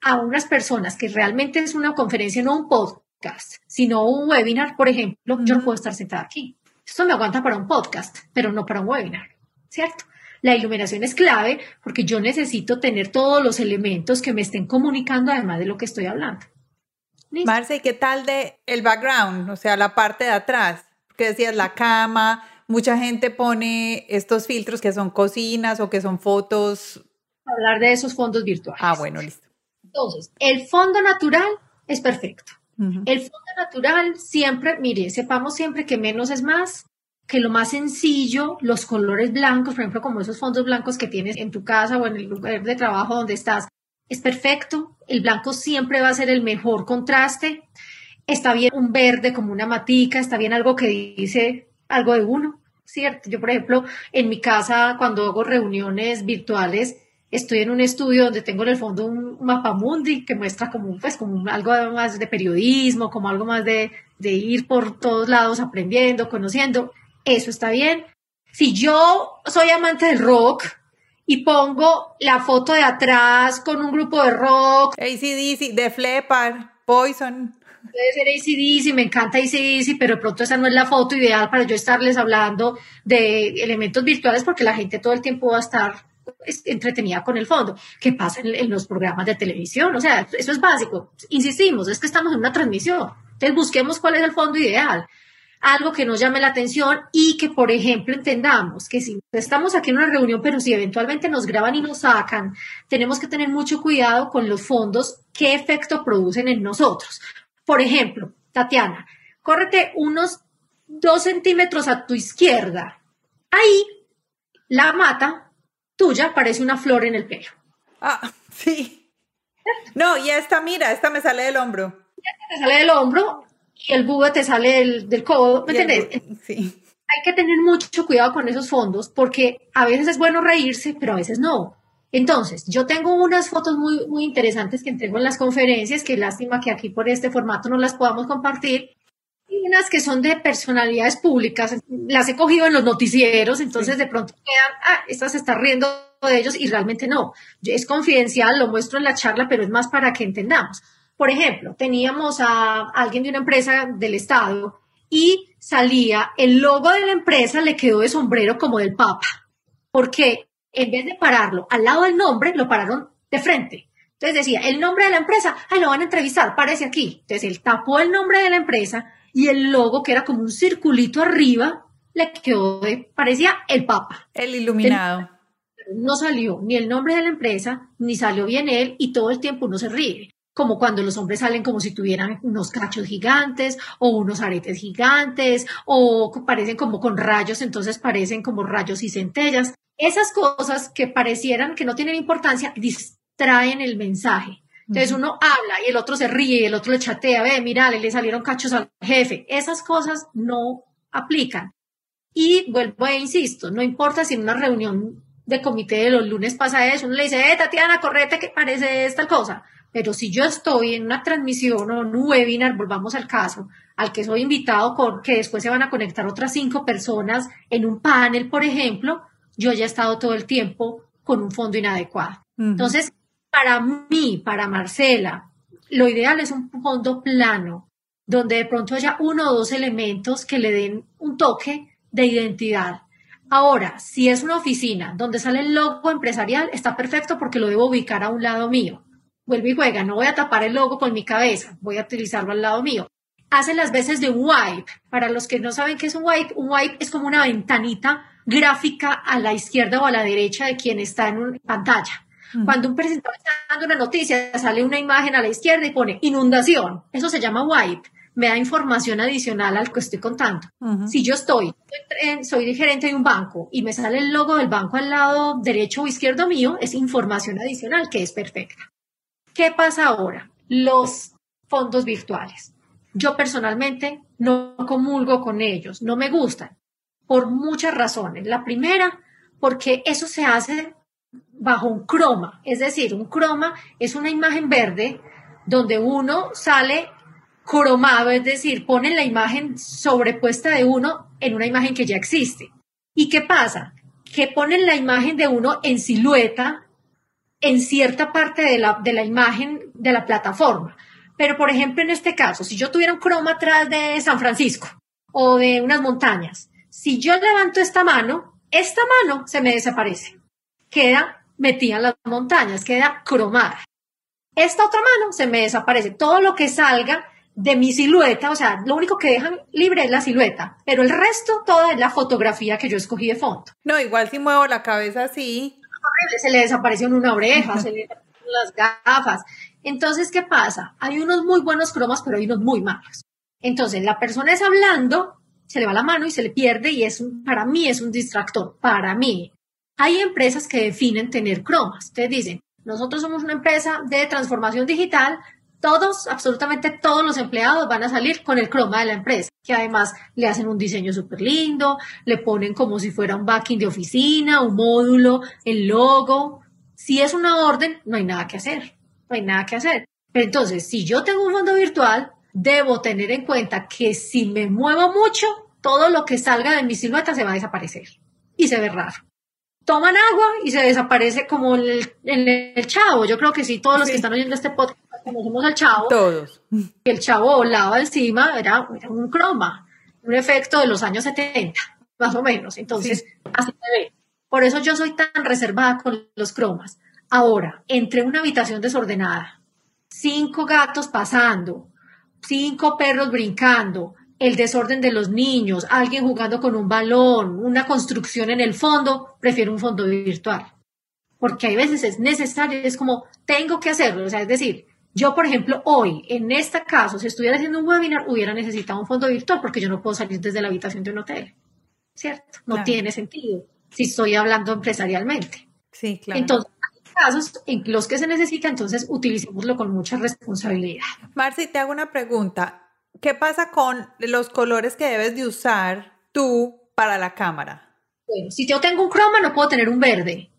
Speaker 1: a unas personas que realmente es una conferencia, no un podcast, sino un webinar, por ejemplo, yo no puedo estar sentada aquí. Esto me aguanta para un podcast, pero no para un webinar, ¿cierto? La iluminación es clave porque yo necesito tener todos los elementos que me estén comunicando además de lo que estoy hablando.
Speaker 2: Marce, ¿qué tal de el background? O sea, la parte de atrás, que decías la cama, mucha gente pone estos filtros que son cocinas o que son fotos.
Speaker 1: Hablar de esos fondos virtuales.
Speaker 2: Ah, bueno, listo.
Speaker 1: Entonces, el fondo natural es perfecto. El fondo natural siempre, mire, sepamos siempre que menos es más, que lo más sencillo, los colores blancos, por ejemplo, como esos fondos blancos que tienes en tu casa o en el lugar de trabajo donde estás, es perfecto. El blanco siempre va a ser el mejor contraste. Está bien un verde como una matica, está bien algo que dice algo de uno, ¿cierto? Yo, por ejemplo, en mi casa, cuando hago reuniones virtuales, estoy en un estudio donde tengo en el fondo un mapa mundi que muestra como, pues, como algo más de periodismo, como algo más de, de ir por todos lados aprendiendo, conociendo. Eso está bien. Si yo soy amante del rock y pongo la foto de atrás con un grupo de rock.
Speaker 2: ACDC, de Flepar, Poison.
Speaker 1: Puede ser ACDC, me encanta ACDC, pero de pronto esa no es la foto ideal para yo estarles hablando de elementos virtuales porque la gente todo el tiempo va a estar entretenida con el fondo. ¿Qué pasa en, los programas de televisión? O sea, eso es básico. Insistimos, es que estamos en una transmisión. Entonces busquemos cuál es el fondo ideal. Algo que nos llame la atención y que, por ejemplo, entendamos que si estamos aquí en una reunión, pero si eventualmente nos graban y nos sacan, tenemos que tener mucho cuidado con los fondos, qué efecto producen en nosotros. Por ejemplo, Tatiana, córrete unos dos centímetros a tu izquierda. Ahí, la mata tuya parece una flor en el pelo.
Speaker 2: Ah, sí. No, y esta, mira, esta me sale del hombro.
Speaker 1: Esta te sale del hombro y el búho te sale del, del codo, ¿me entiendes? Sí. Hay que tener mucho cuidado con esos fondos porque a veces es bueno reírse, pero a veces no. Entonces, yo tengo unas fotos muy, muy interesantes que entrego en las conferencias, que lástima que aquí por este formato no las podamos compartir, unas que son de personalidades públicas, las he cogido en los noticieros, entonces de pronto quedan, ah, esta se está riendo de ellos y realmente no. Es confidencial, lo muestro en la charla, pero es más para que entendamos. Por ejemplo, teníamos a alguien de una empresa del Estado y salía, el logo de la empresa le quedó de sombrero como del Papa, porque en vez de pararlo al lado del nombre, lo pararon de frente. Entonces decía, el nombre de la empresa, ay, lo van a entrevistar, parece aquí. Entonces él tapó el nombre de la empresa y el logo, que era como un circulito arriba, le quedó de, parecía el Papa.
Speaker 2: El iluminado.
Speaker 1: no salió ni el nombre de la empresa, ni salió bien él, y todo el tiempo uno se ríe. Como cuando los hombres salen como si tuvieran unos cachos gigantes o unos aretes gigantes o parecen como con rayos, entonces parecen como rayos y centellas. Esas cosas que parecieran que no tienen importancia distraen el mensaje. Entonces uno habla y el otro se ríe y el otro le chatea, ve, mira, le salieron cachos al jefe. Esas cosas no aplican. Y vuelvo e insisto, no importa si en una reunión de comité de los lunes pasa eso, uno le dice, eh, Tatiana, correte que parece esta cosa. Pero si yo estoy en una transmisión o en un webinar, volvamos al caso, al que soy invitado con que después se van a conectar otras cinco personas en un panel, por ejemplo, yo ya he estado todo el tiempo con un fondo inadecuado. Entonces, para mí, para Marcela, lo ideal es un fondo plano, donde de pronto haya uno o dos elementos que le den un toque de identidad. Ahora, si es una oficina donde sale el logo empresarial, está perfecto porque lo debo ubicar a un lado mío. Vuelve y juega, no voy a tapar el logo con mi cabeza, voy a utilizarlo al lado mío. Hace las veces de un wipe. Para los que no saben qué es un wipe, un wipe es como una ventanita gráfica a la izquierda o a la derecha de quien está en una pantalla. Cuando un presentador está dando una noticia, sale una imagen a la izquierda y pone inundación. Eso se llama wipe. Me da información adicional al que estoy contando. Si yo estoy, soy gerente de un banco y me sale el logo del banco al lado derecho o izquierdo mío, es información adicional que es perfecta. ¿Qué pasa ahora? Los fondos virtuales. Yo personalmente no comulgo con ellos, no me gustan, por muchas razones. La primera, porque eso se hace bajo un croma, es decir, un croma es una imagen verde donde uno sale cromado, es decir, ponen la imagen sobrepuesta de uno en una imagen que ya existe. ¿Y qué pasa? Que ponen la imagen de uno en silueta en cierta parte de la, de la imagen de la plataforma. Pero, por ejemplo, en este caso, si yo tuviera un croma atrás de San Francisco o de unas montañas, si yo levanto esta mano, esta mano se me desaparece. Queda metida en las montañas, queda cromada. Esta otra mano se me desaparece. Todo lo que salga de mi silueta, o sea, lo único que dejan libre es la silueta, pero el resto toda es la fotografía que yo escogí de fondo.
Speaker 2: No, igual si muevo la cabeza así.
Speaker 1: Se le desapareció una oreja, se le las gafas. Entonces, ¿qué pasa? Hay unos muy buenos cromas, pero hay unos muy malos. Entonces, la persona es hablando, se le va la mano y se le pierde y es para mí es un distractor, para mí. Hay empresas que definen tener cromas. Ustedes dicen, nosotros somos una empresa de transformación digital, todos, absolutamente todos los empleados van a salir con el croma de la empresa, que además le hacen un diseño súper lindo, le ponen como si fuera un backing de oficina, un módulo, el logo. Si es una orden, no hay nada que hacer, no hay nada que hacer. Pero entonces, si yo tengo un fondo virtual, debo tener en cuenta que si me muevo mucho, todo lo que salga de mi silueta se va a desaparecer y se ve raro. Toman agua y se desaparece como en el, chavo. Yo creo que sí, todos los que están oyendo este podcast conocemos al chavo.
Speaker 2: Todos.
Speaker 1: El chavo volaba encima, era, un croma, un efecto de los años 70, más o menos. Entonces, así se ve. Por eso yo soy tan reservada con los cromas. Ahora, entre una habitación desordenada, cinco gatos pasando, cinco perros brincando, el desorden de los niños, alguien jugando con un balón, una construcción en el fondo, prefiero un fondo virtual. Porque hay veces es necesario, es como, tengo que hacerlo. O sea, es decir, yo, por ejemplo, hoy, en este caso, si estuviera haciendo un webinar, hubiera necesitado un fondo virtual porque yo no puedo salir desde la habitación de un hotel. ¿Cierto? No tiene sentido si estoy hablando empresarialmente.
Speaker 2: Sí, claro.
Speaker 1: Entonces, casos en los que se necesita, entonces utilicémoslo con mucha responsabilidad.
Speaker 2: Marci, te hago una pregunta. ¿Qué pasa con los colores que debes de usar tú para la cámara?
Speaker 1: Bueno, si yo tengo un croma, no puedo tener un verde.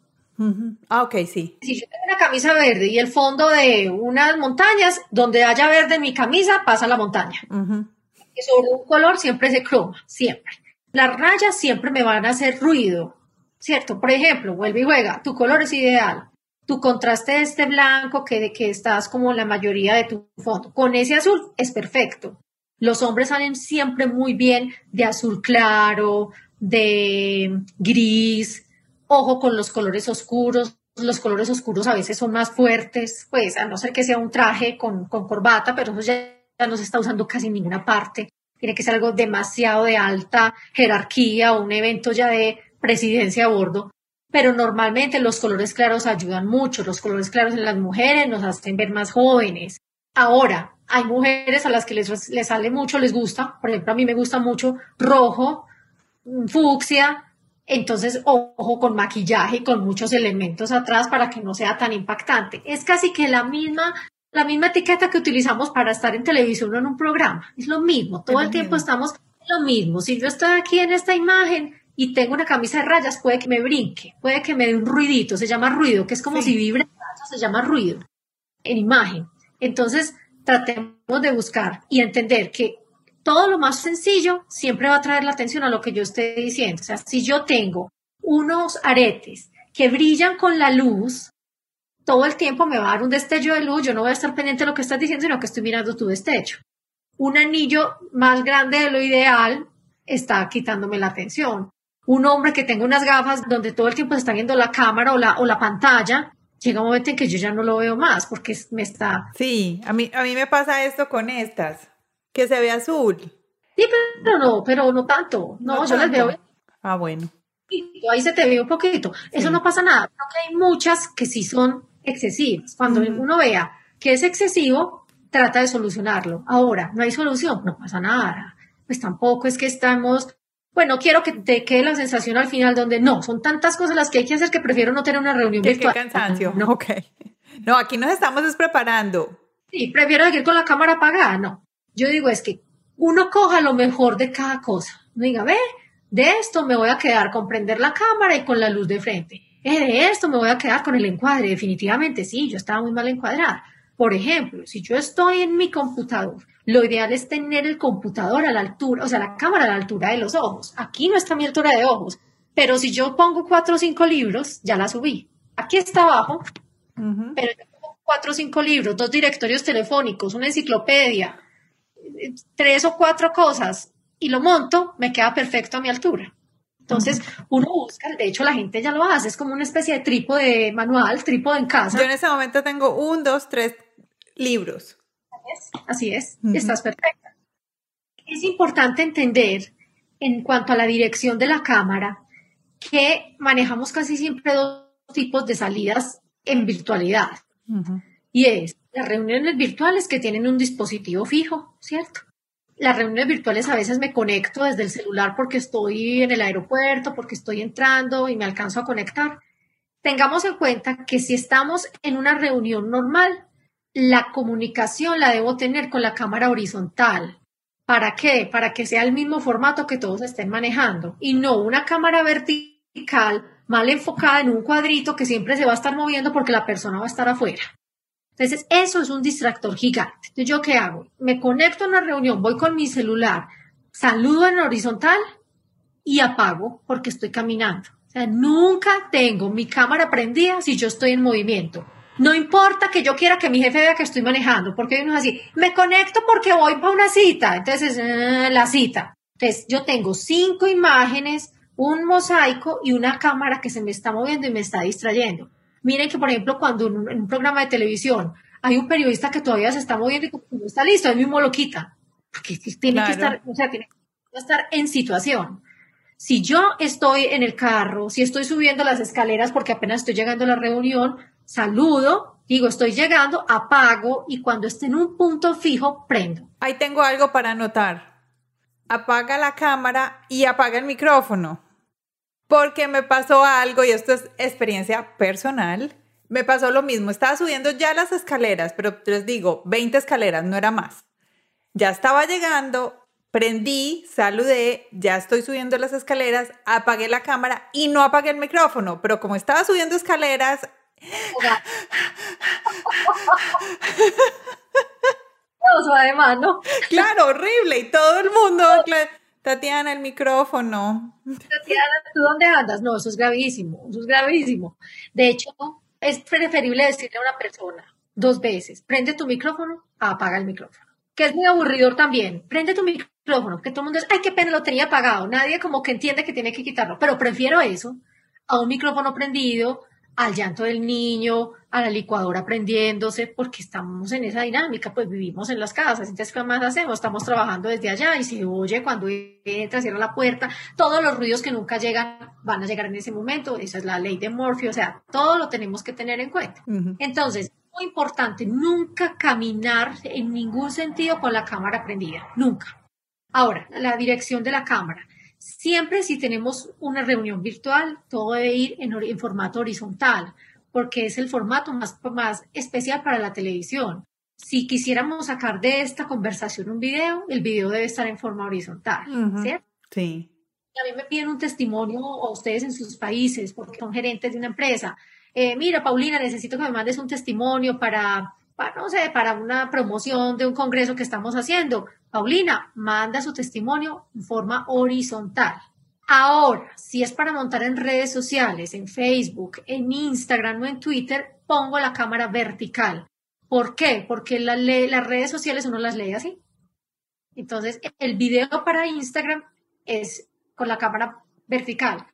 Speaker 2: Ah, ok, sí.
Speaker 1: Si yo tengo una camisa verde y el fondo de unas montañas, donde haya verde en mi camisa, pasa la montaña. Y sobre un color siempre se croma, siempre. Las rayas siempre me van a hacer ruido, ¿cierto? Por ejemplo, vuelve y juega, tu color es ideal tu contraste de este blanco que de que estás como la mayoría de tu fondo. Con ese azul es perfecto. Los hombres salen siempre muy bien de azul claro, de gris, ojo con los colores oscuros. Los colores oscuros a veces son más fuertes, pues a no ser que sea un traje con, corbata, pero eso ya, ya no se está usando casi en ninguna parte. Tiene que ser algo demasiado de alta jerarquía o un evento ya de presidencia a bordo pero normalmente los colores claros ayudan mucho. Los colores claros en las mujeres nos hacen ver más jóvenes. Ahora, hay mujeres a las que les, sale mucho, les gusta. Por ejemplo, a mí me gusta mucho rojo, fucsia. Entonces, ojo con maquillaje y con muchos elementos atrás para que no sea tan impactante. Es casi que la misma, la misma etiqueta que utilizamos para estar en televisión o en un programa. Es lo mismo. Todo el tiempo estamos lo mismo. Si yo estoy aquí en esta imagen, y tengo una camisa de rayas, puede que me brinque, puede que me dé un ruidito, se llama ruido, que es como si vibre, se llama ruido en imagen. Entonces, tratemos de buscar y entender que todo lo más sencillo siempre va a traer la atención a lo que yo esté diciendo. O sea, si yo tengo unos aretes que brillan con la luz, todo el tiempo me va a dar un destello de luz, yo no voy a estar pendiente de lo que estás diciendo, sino que estoy mirando tu destello. Un anillo más grande de lo ideal está quitándome la atención. Un hombre que tenga unas gafas donde todo el tiempo se está viendo la cámara o la, o la pantalla, llega un momento en que yo ya no lo veo más porque me está...
Speaker 2: Sí, a mí, a mí me pasa esto con estas, que se ve azul.
Speaker 1: Sí, pero no, pero no tanto. No, yo las veo.
Speaker 2: Ah, bueno.
Speaker 1: Ahí se te ve un poquito. Eso no pasa nada. Porque hay muchas que sí son excesivas. Cuando uno vea que es excesivo, trata de solucionarlo. Ahora, no hay solución, no pasa nada. Pues tampoco es que estamos bueno, quiero que te quede la sensación al final donde no, son tantas cosas las que hay que hacer que prefiero no tener una reunión virtual.
Speaker 2: Qué cansancio. No. Ok. No, aquí nos estamos preparando.
Speaker 1: Sí, prefiero seguir con la cámara apagada. No. Yo digo es que uno coja lo mejor de cada cosa. No diga, ve, de esto me voy a quedar con prender la cámara y con la luz de frente. Eh, de esto me voy a quedar con el encuadre. Definitivamente sí, yo estaba muy mal encuadrada. Por ejemplo, si yo estoy en mi computador, lo ideal es tener el computador a la altura, o sea, la cámara a la altura de los ojos. Aquí no está mi altura de ojos, pero si yo pongo cuatro o cinco libros, ya la subí. Aquí está abajo, pero yo pongo cuatro o cinco libros, dos directorios telefónicos, una enciclopedia, tres o cuatro cosas y lo monto, me queda perfecto a mi altura. Entonces, uno busca, de hecho la gente ya lo hace, es como una especie de trípode manual, trípode en casa.
Speaker 2: Yo en ese momento tengo un, dos, tres libros.
Speaker 1: Así es, estás perfecta. Es importante entender en cuanto a la dirección de la cámara que manejamos casi siempre dos tipos de salidas en virtualidad. Y es las reuniones virtuales que tienen un dispositivo fijo, ¿cierto? Las reuniones virtuales a veces me conecto desde el celular porque estoy en el aeropuerto, porque estoy entrando y me alcanzo a conectar. Tengamos en cuenta que si estamos en una reunión normal, la comunicación la debo tener con la cámara horizontal. ¿Para qué? Para que sea el mismo formato que todos estén manejando y no una cámara vertical mal enfocada en un cuadrito que siempre se va a estar moviendo porque la persona va a estar afuera. Entonces, eso es un distractor gigante. Entonces, ¿yo qué hago? Me conecto a una reunión, voy con mi celular, saludo en horizontal y apago porque estoy caminando. Nunca tengo mi cámara prendida si yo estoy en movimiento. No importa que yo quiera que mi jefe vea que estoy manejando, porque hay unos así, me conecto porque voy para una cita, entonces eh, la cita. Entonces yo tengo cinco imágenes, un mosaico y una cámara que se me está moviendo y me está distrayendo. Miren que, por ejemplo, cuando en un, programa de televisión hay un periodista que todavía se está moviendo y no está listo, él mismo lo quita. Porque tiene que estar, o sea, tiene que estar en situación. Si yo estoy en el carro, si estoy subiendo las escaleras porque apenas estoy llegando a la reunión, saludo, digo estoy llegando, apago y cuando esté en un punto fijo, prendo.
Speaker 2: Ahí tengo algo para anotar. Apaga la cámara y apaga el micrófono porque me pasó algo y esto es experiencia personal. Me pasó lo mismo, estaba subiendo ya las escaleras, pero les digo, 20 escaleras, no era más. Ya estaba llegando, prendí, saludé, ya estoy subiendo las escaleras, apagué la cámara y no apagué el micrófono, pero como estaba subiendo escaleras...
Speaker 1: además, ¿no?
Speaker 2: Claro, horrible. Y todo el mundo, Tatiana, el micrófono.
Speaker 1: Tatiana, ¿tú dónde andas? No, eso es gravísimo, eso es gravísimo. De hecho, es preferible decirle a una persona dos veces, prende tu micrófono, apaga el micrófono. Que es muy aburridor también. Prende tu micrófono, que todo el mundo es, ay, qué pena, lo tenía apagado. Nadie como que entiende que tiene que quitarlo. Pero prefiero eso a un micrófono prendido, al llanto del niño, a la licuadora prendiéndose, porque estamos en esa dinámica, pues vivimos en las casas, entonces ¿qué más hacemos? Estamos trabajando desde allá y se oye cuando entra, cierra la puerta, todos los ruidos que nunca llegan van a llegar en ese momento, esa es la ley de Morphy, o sea, todo lo tenemos que tener en cuenta. Entonces, muy importante, nunca caminar en ningún sentido con la cámara prendida, nunca. Ahora, la dirección de la cámara. Siempre si tenemos una reunión virtual, todo debe ir en, formato horizontal, porque es el formato más, más especial para la televisión. Si quisiéramos sacar de esta conversación un video, el video debe estar en forma horizontal, ¿cierto?
Speaker 2: Sí.
Speaker 1: a mí me piden un testimonio, o ustedes en sus países, porque son gerentes de una empresa. Eh, mira, Paulina, necesito que me mandes un testimonio para para, no sé, para una promoción de un congreso que estamos haciendo. Paulina, manda su testimonio en forma horizontal. Ahora, si es para montar en redes sociales, en Facebook, en Instagram o en Twitter, pongo la cámara vertical. ¿Por qué? Porque las redes sociales uno las lee así. Entonces, el video para Instagram es con la cámara vertical.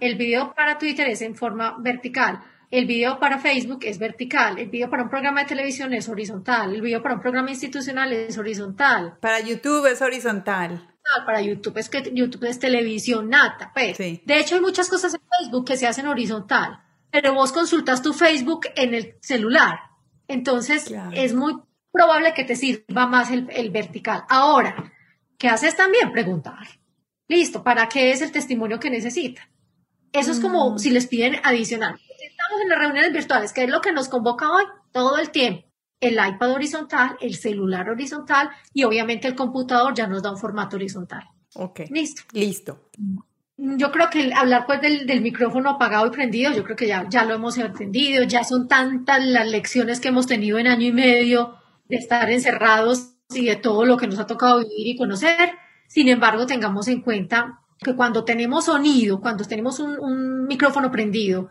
Speaker 1: El video para Twitter es en forma vertical. El video para Facebook es vertical. El video para un programa de televisión es horizontal. El video para un programa institucional es horizontal.
Speaker 2: Para YouTube es horizontal.
Speaker 1: Para YouTube es que YouTube es televisión nata. Pues. De hecho, hay muchas cosas en Facebook que se hacen horizontal. Pero vos consultas tu Facebook en el celular. Entonces, es muy probable que te sirva más el, el vertical. Ahora, ¿qué haces también? Preguntar. Listo, ¿para qué es el testimonio que necesita? Eso es como mm. si les piden adicional. Estamos en las reuniones virtuales, que es lo que nos convoca hoy todo el tiempo. El iPad horizontal, el celular horizontal y obviamente el computador ya nos da un formato horizontal.
Speaker 2: Ok.
Speaker 1: Listo.
Speaker 2: Listo.
Speaker 1: Yo creo que hablar pues del, del, micrófono apagado y prendido, yo creo que ya, ya lo hemos entendido, ya son tantas las lecciones que hemos tenido en año y medio de estar encerrados y de todo lo que nos ha tocado vivir y conocer. Sin embargo, tengamos en cuenta que cuando tenemos sonido, cuando tenemos un, micrófono prendido,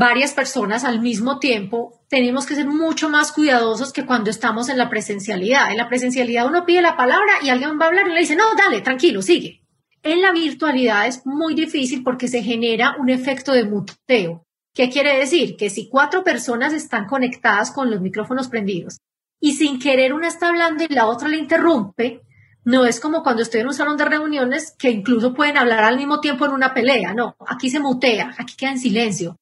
Speaker 1: varias personas al mismo tiempo, tenemos que ser mucho más cuidadosos que cuando estamos en la presencialidad. En la presencialidad uno pide la palabra y alguien va a hablar y le dice, no, dale, tranquilo, sigue. En la virtualidad es muy difícil porque se genera un efecto de muteo. ¿Qué quiere decir? Que si cuatro personas están conectadas con los micrófonos prendidos y sin querer una está hablando y la otra le interrumpe, no es como cuando estoy en un salón de reuniones que incluso pueden hablar al mismo tiempo en una pelea. No, aquí se mutea, aquí queda en silencio.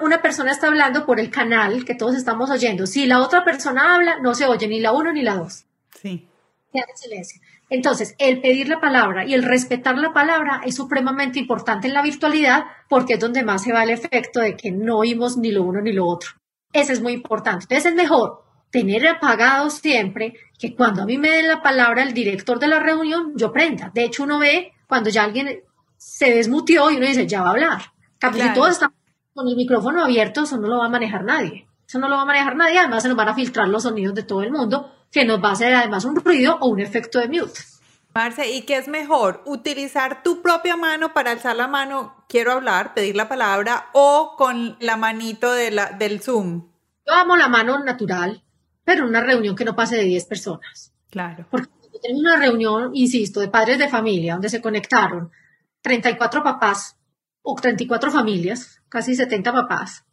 Speaker 1: Una persona está hablando por el canal que todos estamos oyendo. Si la otra persona habla, no se oye ni la uno ni la dos.
Speaker 2: Sí.
Speaker 1: Queda en silencio. Entonces, el pedir la palabra y el respetar la palabra es supremamente importante en la virtualidad porque es donde más se va el efecto de que no oímos ni lo uno ni lo otro. Ese es muy importante. Entonces, es mejor tener apagado siempre que cuando a mí me den la palabra el director de la reunión, yo prenda. De hecho, uno ve cuando ya alguien se desmutió y uno dice, ya va a hablar. Si todos están con el micrófono abierto, eso no lo va a manejar nadie. Eso no lo va a manejar nadie. Además, se nos van a filtrar los sonidos de todo el mundo, que nos va a hacer además un ruido o un efecto de mute.
Speaker 2: Marce, ¿y qué es mejor? ¿Utilizar tu propia mano para alzar la mano, quiero hablar, pedir la palabra, o con la manito de la, del Zoom?
Speaker 1: Yo amo la mano natural pero una reunión que no pase de 10 personas.
Speaker 2: Claro.
Speaker 1: Porque tenemos una reunión, insisto, de padres de familia, donde se conectaron 34 papás o 34 familias, casi 70 papás,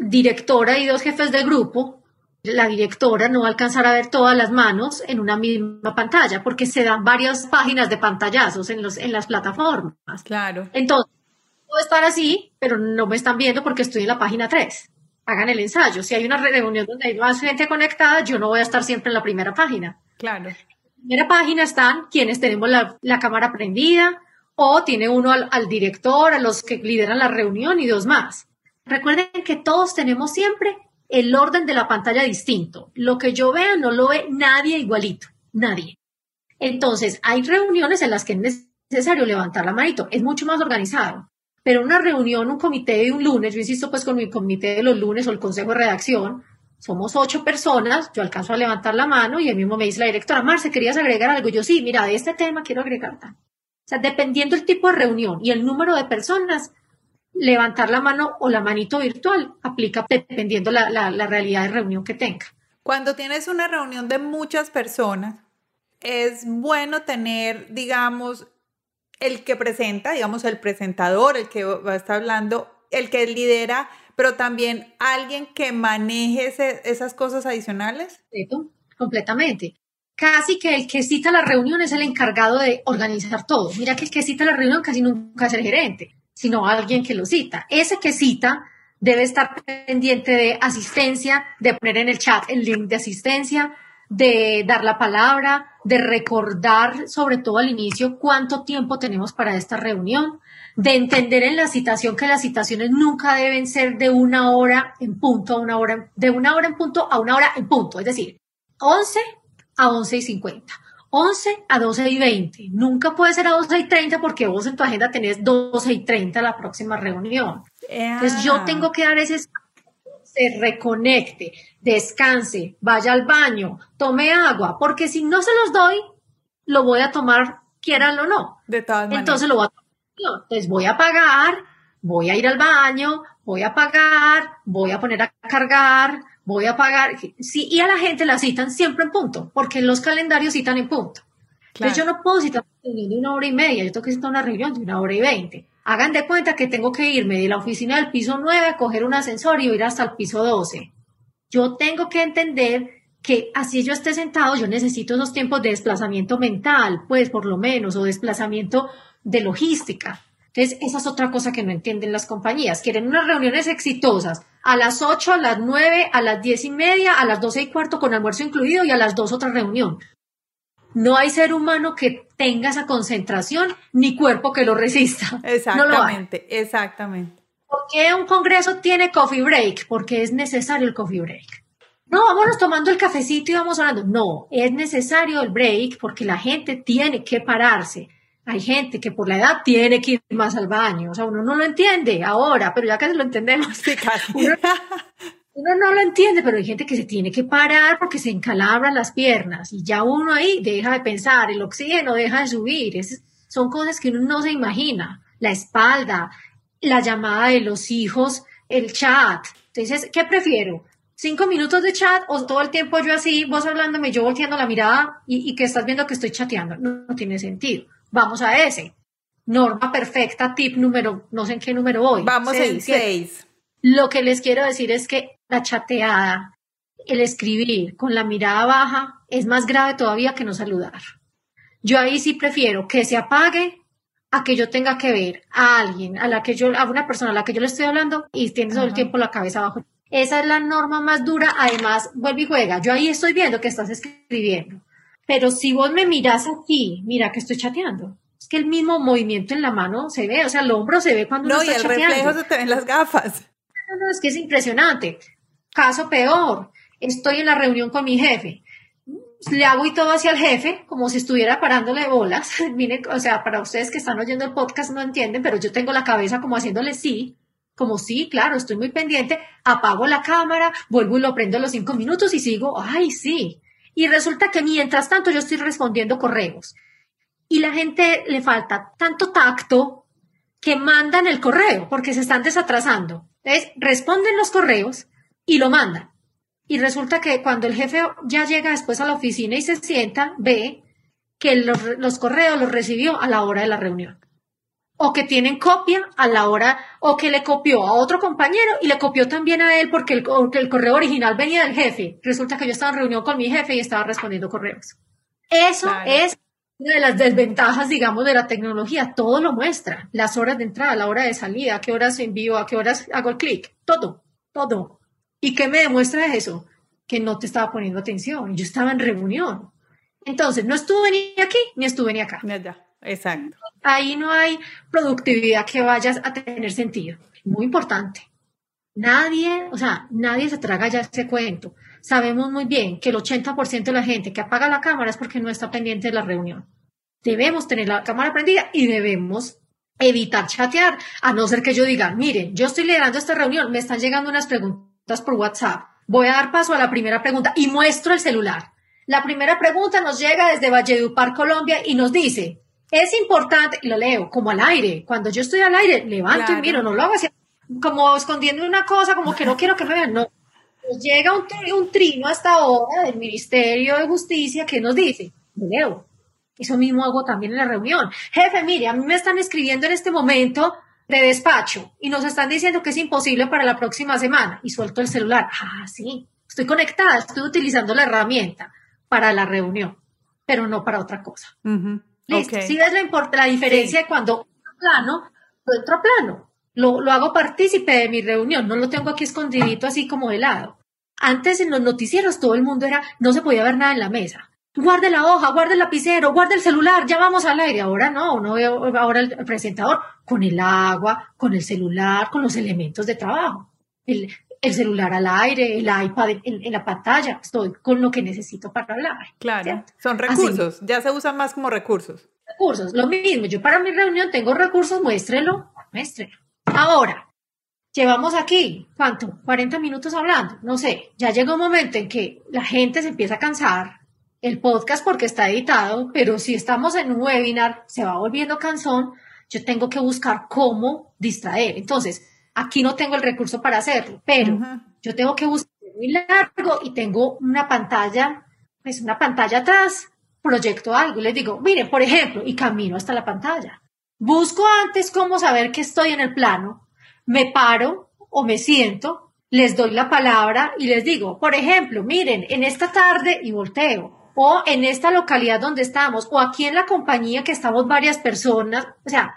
Speaker 1: directora y dos jefes de grupo, la directora no va a alcanzar a ver todas las manos en una misma pantalla, porque se dan varias páginas de pantallazos en, los, en las plataformas.
Speaker 2: Claro.
Speaker 1: Entonces, puedo estar así, pero no me están viendo porque estoy en la página 3 hagan el ensayo. Si hay una reunión donde hay más gente conectada, yo no voy a estar siempre en la primera página.
Speaker 2: Claro.
Speaker 1: En la primera página están quienes tenemos la, cámara prendida o tiene uno al, director, a los que lideran la reunión y dos más. Recuerden que todos tenemos siempre el orden de la pantalla distinto. Lo que yo vea no lo ve nadie igualito, nadie. Entonces, hay reuniones en las que es necesario levantar la manito, es mucho más organizado. Pero una reunión, un comité de un lunes, yo insisto pues con mi comité de los lunes o el consejo de redacción, somos ocho personas, yo alcanzo a levantar la mano y el mismo me dice la directora, Marce, ¿querías agregar algo? Yo sí, mira, de este tema quiero agregar tal. O sea, dependiendo el tipo de reunión y el número de personas, levantar la mano o la manito virtual aplica dependiendo la, la, la realidad de reunión que tenga.
Speaker 2: Cuando tienes una reunión de muchas personas, es bueno tener, digamos, el que presenta, digamos, el presentador, el que va a estar hablando, el que lidera, pero también alguien que maneje esas cosas adicionales?
Speaker 1: completamente. Casi que el que cita la reunión es el encargado de organizar todo. Mira que el que cita la reunión casi nunca es el gerente, sino alguien que lo cita. Ese que cita debe estar pendiente de asistencia, de poner en el chat el link de asistencia, de dar la palabra, de recordar, sobre todo al inicio, cuánto tiempo tenemos para esta reunión, de entender en la citación que las citaciones nunca deben ser de una hora en punto a una hora, de una hora en punto a una hora en punto, es decir, 11 a 11 y 50. 11 a 12 y 20. Nunca puede ser a 12 y 30 porque vos en tu agenda tenés 12 y 30 la próxima reunión. Entonces yo tengo que dar ese se reconecte, descanse, vaya al baño, tome agua, porque si no se los doy, lo voy a tomar, quieran o no.
Speaker 2: De todas maneras.
Speaker 1: Entonces lo voy a tomar. Entonces voy a pagar, voy a ir al baño, voy a pagar, voy a poner a cargar, voy a pagar. Sí, y a la gente la citan siempre en punto, porque los calendarios citan en punto. Entonces yo no puedo citar una reunión de una hora y media, yo tengo que citar una reunión de una hora y veinte. Hagan de cuenta que tengo que irme de la oficina del piso 9 a coger un ascensor y ir hasta el piso 12. Yo tengo que entender que así yo esté sentado, yo necesito esos tiempos de desplazamiento mental, pues por lo menos, o desplazamiento de logística. Entonces, esa es otra cosa que no entienden las compañías. Quieren unas reuniones exitosas a las 8, a las 9, a las 10 y media, a las 12 y cuarto con almuerzo incluido y a las 2 otra reunión. No hay ser humano que tenga esa concentración ni cuerpo que lo resista. <laughs>
Speaker 2: Exactamente, exactamente.
Speaker 1: ¿Por qué un congreso tiene coffee break? Porque es necesario el coffee break. No, vámonos tomando el cafecito y vamos hablando. No, es necesario el break porque la gente tiene que pararse. Hay gente que por la edad tiene que ir más al baño. O sea, uno no lo entiende ahora, pero ya casi lo entendemos.
Speaker 2: Sí, casi.
Speaker 1: Uno, uno no lo entiende, pero hay gente que se tiene que parar porque se encalabran las piernas y ya uno ahí deja de pensar, el oxígeno deja de subir. Es- son cosas que uno no se imagina. La espalda, la llamada de los hijos, el chat. Entonces, ¿qué prefiero? ¿Cinco minutos de chat o todo el tiempo yo así, vos hablándome, yo volteando la mirada y, y que estás viendo que estoy chateando? No, no tiene sentido. Vamos a ese. Norma perfecta, tip número, no sé en qué número voy.
Speaker 2: Vamos
Speaker 1: Seis,
Speaker 2: en.
Speaker 1: Lo que les quiero decir es que la chateada, el escribir con la mirada baja es más grave todavía que no saludar. Yo ahí sí prefiero que se apague a que yo tenga que ver a alguien, a la que yo, a una persona a la que yo le estoy hablando y tiene todo el tiempo la cabeza abajo. Esa es la norma más dura. Además, vuelve y juega. Yo ahí estoy viendo que estás escribiendo. Pero si vos me miras aquí, mira que estoy chateando. Es que el mismo movimiento en la mano se ve, o sea, el hombro se ve cuando
Speaker 2: No,
Speaker 1: uno
Speaker 2: y
Speaker 1: está
Speaker 2: el
Speaker 1: chateando.
Speaker 2: reflejo se te ven las gafas.
Speaker 1: No, no, es que es impresionante. Caso peor, estoy en la reunión con mi jefe. Le hago y todo hacia el jefe, como si estuviera parándole bolas. <laughs> Miren, o sea, para ustedes que están oyendo el podcast no entienden, pero yo tengo la cabeza como haciéndole sí, como sí, claro, estoy muy pendiente, apago la cámara, vuelvo y lo prendo a los cinco minutos y sigo, ay, sí. Y resulta que mientras tanto yo estoy respondiendo correos. Y la gente le falta tanto tacto que mandan el correo porque se están desatrasando. Entonces, responden los correos y lo mandan. Y resulta que cuando el jefe ya llega después a la oficina y se sienta, ve que los, los correos los recibió a la hora de la reunión. O que tienen copia a la hora, o que le copió a otro compañero y le copió también a él porque el, porque el correo original venía del jefe. Resulta que yo estaba en reunión con mi jefe y estaba respondiendo correos. Eso
Speaker 2: Claro.
Speaker 1: es una de las desventajas, digamos, de la tecnología. Todo lo muestra. Las horas de entrada, la hora de salida, a qué horas envío, a qué horas hago el clic. Todo, todo. ¿Y qué me demuestra eso? Que no te estaba poniendo atención. Yo estaba en reunión. Entonces, no estuve ni aquí, ni estuve ni acá.
Speaker 2: Exacto.
Speaker 1: Ahí no hay productividad que vayas a tener sentido. Muy importante. Nadie, o sea, nadie se traga ya ese cuento. Sabemos muy bien que el 80% de la gente que apaga la cámara es porque no está pendiente de la reunión. Debemos tener la cámara prendida y debemos evitar chatear, a no ser que yo diga, miren, yo estoy liderando esta reunión, me están llegando unas preguntas por WhatsApp. Voy a dar paso a la primera pregunta y muestro el celular. La primera pregunta nos llega desde Valledupar, Colombia, y nos dice, es importante, lo leo como al aire. Cuando yo estoy al aire, levanto
Speaker 2: Claro.
Speaker 1: y miro, no lo hago así, como escondiendo una cosa, como que no quiero que me vean, no. Nos llega un, tri- un trino hasta ahora del Ministerio de Justicia que nos dice, lo leo. Eso mismo hago también en la reunión. Jefe, mire, a mí me están escribiendo en este momento de despacho y nos están diciendo que es imposible para la próxima semana. Y suelto el celular. Ah, sí, estoy conectada, estoy utilizando la herramienta para la reunión, pero no para otra cosa.
Speaker 2: Ujú,
Speaker 1: Listo. Si ves la, import- la diferencia de cuando a plano, a plano. Lo, lo hago partícipe de mi reunión, no lo tengo aquí escondidito así como de lado. Antes en los noticieros todo el mundo era, no se podía ver nada en la mesa. Guarde la hoja, guarde el lapicero, guarde el celular, ya vamos al aire. Ahora no, uno ve ahora el, el presentador con el agua, con el celular, con los elementos de trabajo. El, el celular al aire, el iPad en, en la pantalla, estoy con lo que necesito para hablar.
Speaker 2: Claro,
Speaker 1: ¿cierto?
Speaker 2: son
Speaker 1: Así.
Speaker 2: recursos, ya se usan más como recursos.
Speaker 1: recursos. Lo mismo, yo para mi reunión tengo recursos, muéstrelo, muéstrelo. Ahora, Llevamos aquí, ¿cuánto? 40 minutos hablando, no sé. Ya llega un momento en que la gente se empieza a cansar, el podcast porque está editado, pero si estamos en un webinar, se va volviendo cansón, yo tengo que buscar cómo distraer. Entonces, aquí no tengo el recurso para hacerlo, pero yo tengo que buscar muy largo y tengo una pantalla, pues una pantalla atrás, proyecto algo y les digo, miren, por ejemplo, y camino hasta la pantalla. Busco antes cómo saber que estoy en el plano, me paro o me siento, les doy la palabra y les digo, por ejemplo, miren, en esta tarde y volteo, o en esta localidad donde estamos, o aquí en la compañía que estamos varias personas, o sea,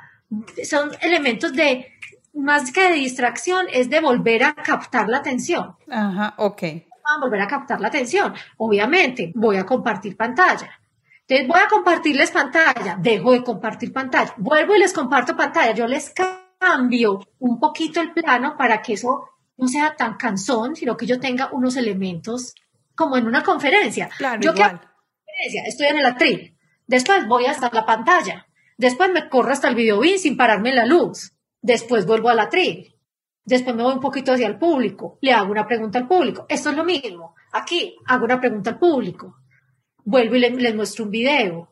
Speaker 1: son elementos de, más que de distracción, es de volver a captar la atención.
Speaker 2: Ajá, ok.
Speaker 1: A volver a captar la atención. Obviamente, voy a compartir pantalla. Entonces, voy a compartirles pantalla, dejo de compartir pantalla, vuelvo y les comparto pantalla, yo les cambio un poquito el plano para que eso no sea tan cansón, sino que yo tenga unos elementos como en una conferencia.
Speaker 2: Claro,
Speaker 1: yo
Speaker 2: igual.
Speaker 1: estoy en el atril, después voy hasta la pantalla, después me corro hasta el video bin sin pararme en la luz, después vuelvo al atril, después me voy un poquito hacia el público, le hago una pregunta al público. Esto es lo mismo. Aquí hago una pregunta al público vuelvo y les, muestro un video,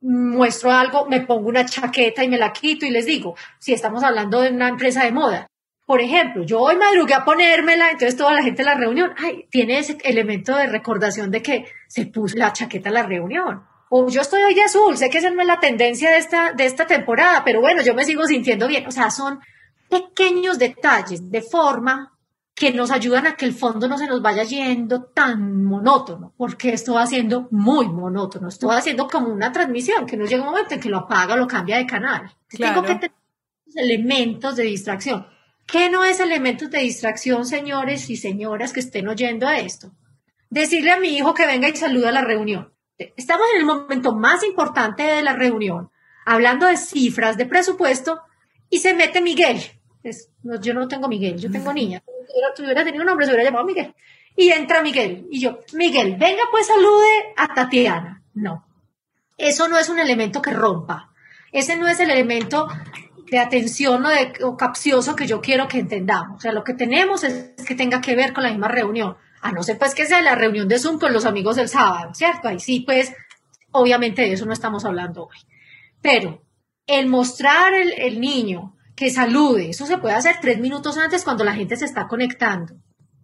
Speaker 1: muestro algo, me pongo una chaqueta y me la quito y les digo, si estamos hablando de una empresa de moda, por ejemplo, yo hoy madrugué a ponérmela, entonces toda la gente en la reunión, ay, tiene ese elemento de recordación de que se puso la chaqueta en la reunión. O yo estoy hoy de azul, sé que esa no es la tendencia de esta, de esta temporada, pero bueno, yo me sigo sintiendo bien. O sea, son pequeños detalles de forma que nos ayudan a que el fondo no se nos vaya yendo tan monótono, porque esto va siendo muy monótono, esto va siendo como una transmisión, que no llega un momento en que lo apaga o lo cambia de canal. Tengo que tener elementos de distracción. ¿Qué no es elementos de distracción, señores y señoras que estén oyendo a esto? Decirle a mi hijo que venga y saluda a la reunión. Estamos en el momento más importante de la reunión, hablando de cifras, de presupuesto, y se mete Miguel. yo no tengo Miguel, yo tengo niña si hubiera tenido un nombre, se hubiera llamado Miguel. Y entra Miguel. Y yo, Miguel, venga pues salude a Tatiana. No. Eso no es un elemento que rompa. Ese no es el elemento de atención o, de, capcioso que yo quiero que entendamos. O sea, lo que tenemos es que tenga que ver con la misma reunión. A no ser pues que sea la reunión de Zoom con los amigos del sábado, ¿cierto? Ahí sí, pues, obviamente de eso no estamos hablando hoy. Pero el mostrar el, el niño que salude. Eso se puede hacer tres minutos antes cuando la gente se está conectando.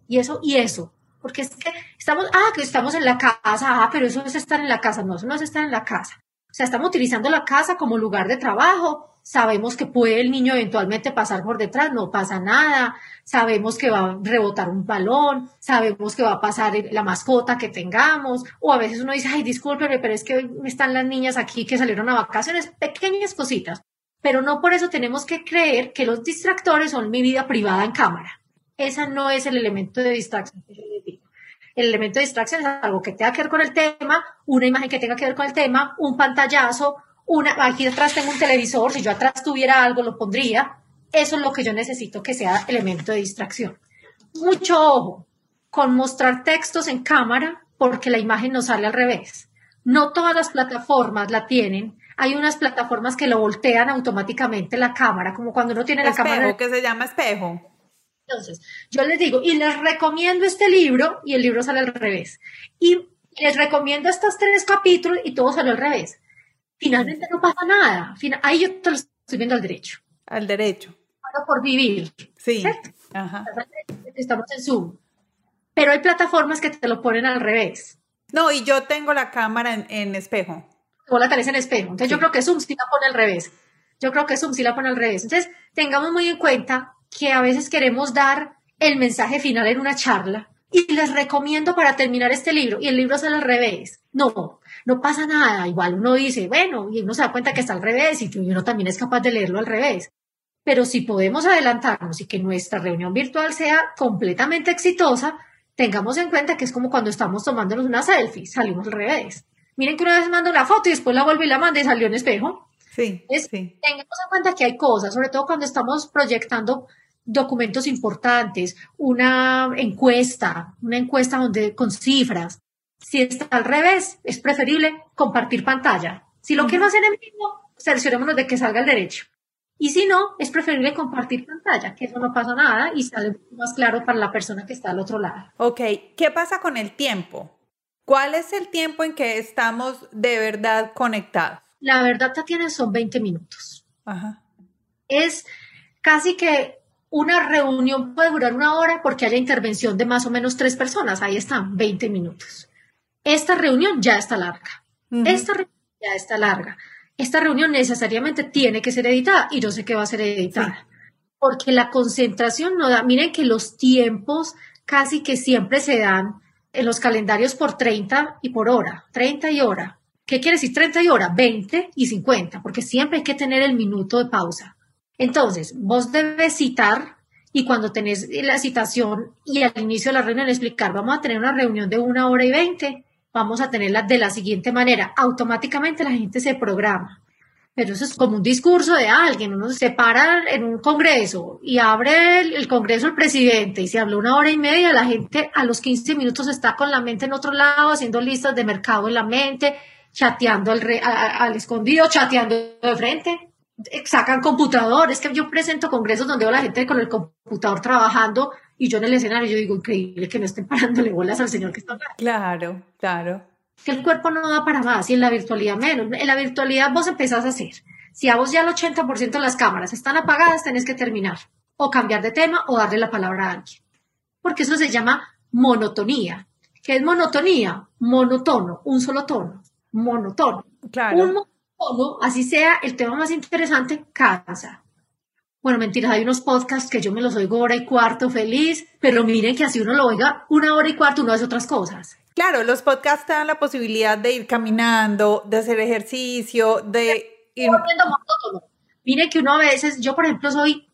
Speaker 1: Y eso, y eso. Porque es que estamos, ah, que estamos en la casa, ah, pero eso es estar en la casa. No, eso no es estar en la casa. O sea, estamos utilizando la casa como lugar de trabajo. Sabemos que puede el niño eventualmente pasar por detrás, no pasa nada. Sabemos que va a rebotar un balón, sabemos que va a pasar la mascota que tengamos. O a veces uno dice, ay, discúlpeme, pero es que hoy están las niñas aquí que salieron a vacaciones. Pequeñas cositas pero no por eso tenemos que creer que los distractores son mi vida privada en cámara. Ese no es el elemento de distracción El elemento de distracción es algo que tenga que ver con el tema, una imagen que tenga que ver con el tema, un pantallazo, una, aquí atrás tengo un televisor, si yo atrás tuviera algo lo pondría. Eso es lo que yo necesito que sea elemento de distracción. Mucho ojo con mostrar textos en cámara porque la imagen no sale al revés. No todas las plataformas la tienen hay unas plataformas que lo voltean automáticamente la cámara, como cuando uno tiene la
Speaker 2: espejo,
Speaker 1: cámara.
Speaker 2: que se llama espejo.
Speaker 1: Entonces, yo les digo, y les recomiendo este libro, y el libro sale al revés. Y les recomiendo estos tres capítulos y todo sale al revés. Finalmente no pasa nada. Ahí yo te lo estoy viendo al derecho.
Speaker 2: Al derecho.
Speaker 1: por vivir.
Speaker 2: Sí. Ajá.
Speaker 1: Estamos en Zoom. Pero hay plataformas que te lo ponen al revés.
Speaker 2: No, y yo tengo la cámara en espejo
Speaker 1: o la tenés en espejo. Entonces yo creo que Zoom sí la pone al revés. Yo creo que Zoom sí la pone al revés. Entonces tengamos muy en cuenta que a veces queremos dar el mensaje final en una charla y les recomiendo para terminar este libro y el libro sale al revés. No, no pasa nada. Igual uno dice, bueno, y uno se da cuenta que está al revés y uno también es capaz de leerlo al revés. Pero si podemos adelantarnos y que nuestra reunión virtual sea completamente exitosa, tengamos en cuenta que es como cuando estamos tomándonos una selfie, salimos al revés. Miren que una vez mando una foto y después la vuelvo y la mando y salió en espejo.
Speaker 2: Sí,
Speaker 1: sí. Tengamos en cuenta que hay cosas, sobre todo cuando estamos proyectando documentos importantes, una encuesta, una encuesta donde con cifras. Si está al revés, es preferible compartir pantalla. Si lo quiero hacer en vivo, cerciorémonos de que salga al derecho. Y si no, es preferible compartir pantalla, que eso no pasa nada y sale más claro para la persona que está al otro lado.
Speaker 2: Ok, ¿qué pasa con el tiempo? ¿Cuál es el tiempo en que estamos de verdad conectados?
Speaker 1: La verdad, Tatiana, son 20 minutos. Ajá. Es casi que una reunión puede durar una hora porque haya intervención de más o menos tres personas. Ahí están, 20 minutos. Esta reunión ya está larga. Esta reunión ya está larga esta reunión necesariamente tiene que ser editada y yo sé que va a ser editada. Porque la concentración no da, miren que los tiempos casi que siempre se dan en los calendarios por 30 y por hora, 30 y hora. ¿Qué quiere decir 30 y hora? 20 y 50, porque siempre hay que tener el minuto de pausa. Entonces, vos debes citar y cuando tenés la citación y al inicio de la reunión explicar, vamos a tener una reunión de una hora y 20 vamos a tenerla de la siguiente manera. Automáticamente la gente se programa. Pero eso es como un discurso de alguien. Uno se para en un congreso y abre el, congreso el presidente y se habla una hora y media. La gente a los 15 minutos está con la mente en otro lado, haciendo listas de mercado en la mente, chateando al, al escondido, chateando de frente. Sacan computadores. que yo presento congresos donde veo a la gente con el computador trabajando y yo en el escenario, yo digo, increíble que no estén parándole bolas al señor que está
Speaker 2: Claro, claro.
Speaker 1: Que el cuerpo no da para más y en la virtualidad menos. En la virtualidad vos empezás a hacer. Si a vos ya el 80% de las cámaras están apagadas, tenés que terminar. O cambiar de tema o darle la palabra a alguien. Porque eso se llama monotonía. ¿Qué es monotonía? Monotono, un solo tono. Monotono.
Speaker 2: Claro.
Speaker 1: Un monotono, así sea el tema más interesante, cansa. Bueno, mentiras, hay unos podcasts que yo me los oigo hora y cuarto feliz, pero miren que así uno lo oiga una hora y cuarto, uno hace otras cosas.
Speaker 2: Claro, los podcasts te dan la posibilidad de ir caminando, de hacer ejercicio, de ir...
Speaker 1: Miren que uno a veces, yo por ejemplo soy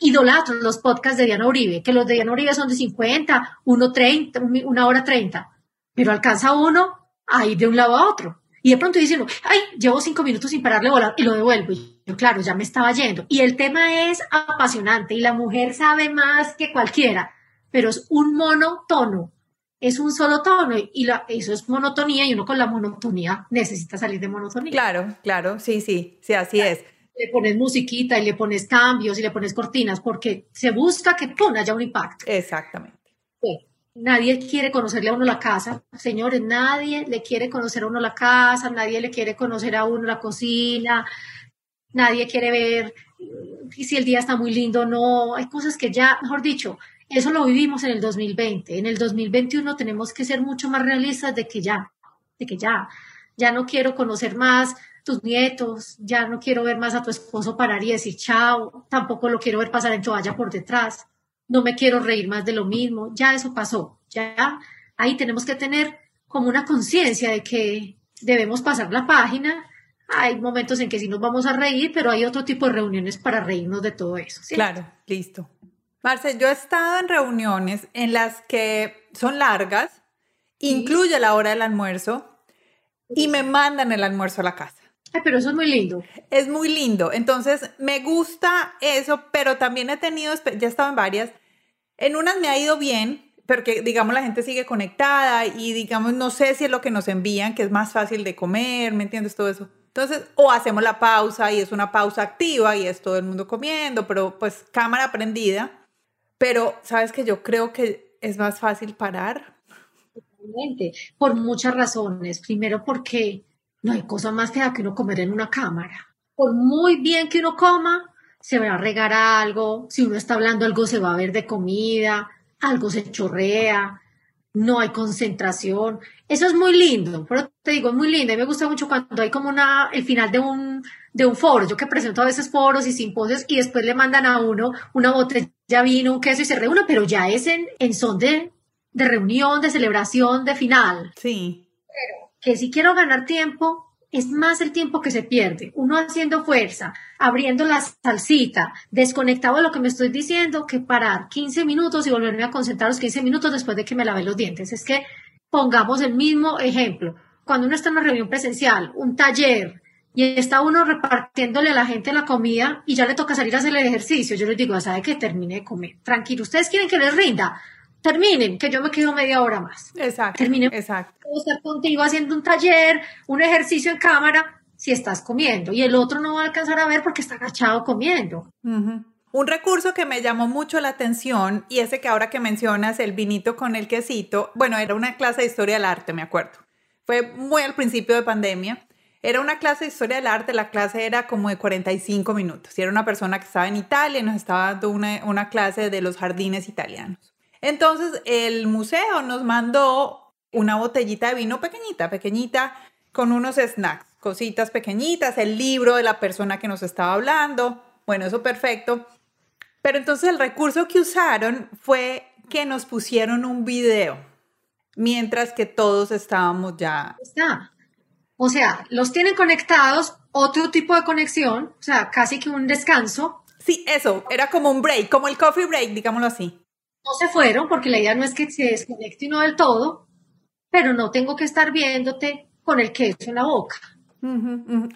Speaker 1: idolatro los podcasts de Diana Uribe, que los de Diana Uribe son de 50, 1.30, una hora 30, pero alcanza uno a ir de un lado a otro. Y de pronto dice ay, llevo cinco minutos sin pararle volar y lo devuelvo. Y yo, claro, ya me estaba yendo. Y el tema es apasionante y la mujer sabe más que cualquiera, pero es un monotono, es un solo tono y la, eso es monotonía y uno con la monotonía necesita salir de monotonía.
Speaker 2: Claro, claro, sí, sí, sí, así es.
Speaker 1: Le pones musiquita y le pones cambios y le pones cortinas porque se busca que pum, haya un impacto.
Speaker 2: Exactamente.
Speaker 1: Sí. Nadie quiere conocerle a uno la casa, señores, nadie le quiere conocer a uno la casa, nadie le quiere conocer a uno la cocina, nadie quiere ver si el día está muy lindo o no. Hay cosas que ya, mejor dicho, eso lo vivimos en el 2020. En el 2021 tenemos que ser mucho más realistas de que ya, de que ya, ya no quiero conocer más tus nietos, ya no quiero ver más a tu esposo parar y decir chao, tampoco lo quiero ver pasar en toalla por detrás no me quiero reír más de lo mismo, ya eso pasó, ya ahí tenemos que tener como una conciencia de que debemos pasar la página. Hay momentos en que sí nos vamos a reír, pero hay otro tipo de reuniones para reírnos de todo eso.
Speaker 2: Claro, listo. Marce, yo he estado en reuniones en las que son largas, incluye la hora del almuerzo, y me mandan el almuerzo a la casa.
Speaker 1: Ay, pero eso es muy lindo.
Speaker 2: Es muy lindo. Entonces, me gusta eso, pero también he tenido, ya he estado en varias, en unas me ha ido bien, porque digamos la gente sigue conectada y digamos no sé si es lo que nos envían, que es más fácil de comer, ¿me entiendes? Todo eso. Entonces, o hacemos la pausa y es una pausa activa y es todo el mundo comiendo, pero pues cámara prendida. Pero, ¿sabes que Yo creo que es más fácil parar.
Speaker 1: Totalmente, por muchas razones. Primero porque no hay cosa más fea que uno comer en una cámara. Por muy bien que uno coma, se va a regar algo, si uno está hablando algo se va a ver de comida, algo se chorrea, no hay concentración. Eso es muy lindo, pero te digo, es muy lindo. Y me gusta mucho cuando hay como una, el final de un, de un foro. Yo que presento a veces foros y simposios y después le mandan a uno una botella vino, un queso y se reúne, pero ya es en, en son de, de reunión, de celebración, de final.
Speaker 2: Sí.
Speaker 1: Pero que si quiero ganar tiempo, es más el tiempo que se pierde. Uno haciendo fuerza, abriendo la salsita, desconectado de lo que me estoy diciendo, que parar 15 minutos y volverme a concentrar los 15 minutos después de que me lavé los dientes. Es que pongamos el mismo ejemplo. Cuando uno está en una reunión presencial, un taller, y está uno repartiéndole a la gente la comida y ya le toca salir a hacer el ejercicio, yo les digo, ¿sabe que termine de comer? Tranquilo, ¿ustedes quieren que les rinda? Terminen, que yo me quedo media hora más.
Speaker 2: Exacto.
Speaker 1: Terminen.
Speaker 2: Exacto.
Speaker 1: Puedo estar contigo haciendo un taller, un ejercicio en cámara, si estás comiendo y el otro no va a alcanzar a ver porque está agachado comiendo.
Speaker 2: Un recurso que me llamó mucho la atención y ese que ahora que mencionas, el vinito con el quesito, bueno, era una clase de historia del arte, me acuerdo. Fue muy al principio de pandemia. Era una clase de historia del arte, la clase era como de 45 minutos y era una persona que estaba en Italia y nos estaba dando una, una clase de los jardines italianos. Entonces el museo nos mandó una botellita de vino pequeñita, pequeñita, con unos snacks cositas pequeñitas, el libro de la persona que nos estaba hablando. Bueno, eso perfecto. Pero entonces el recurso que usaron fue que nos pusieron un video mientras que todos estábamos ya.
Speaker 1: Está. O sea, los tienen conectados, otro tipo de conexión, o sea, casi que un descanso.
Speaker 2: Sí, eso, era como un break, como el coffee break, digámoslo así.
Speaker 1: No se fueron porque la idea no es que se desconecte uno del todo, pero no tengo que estar viéndote con el queso en la boca.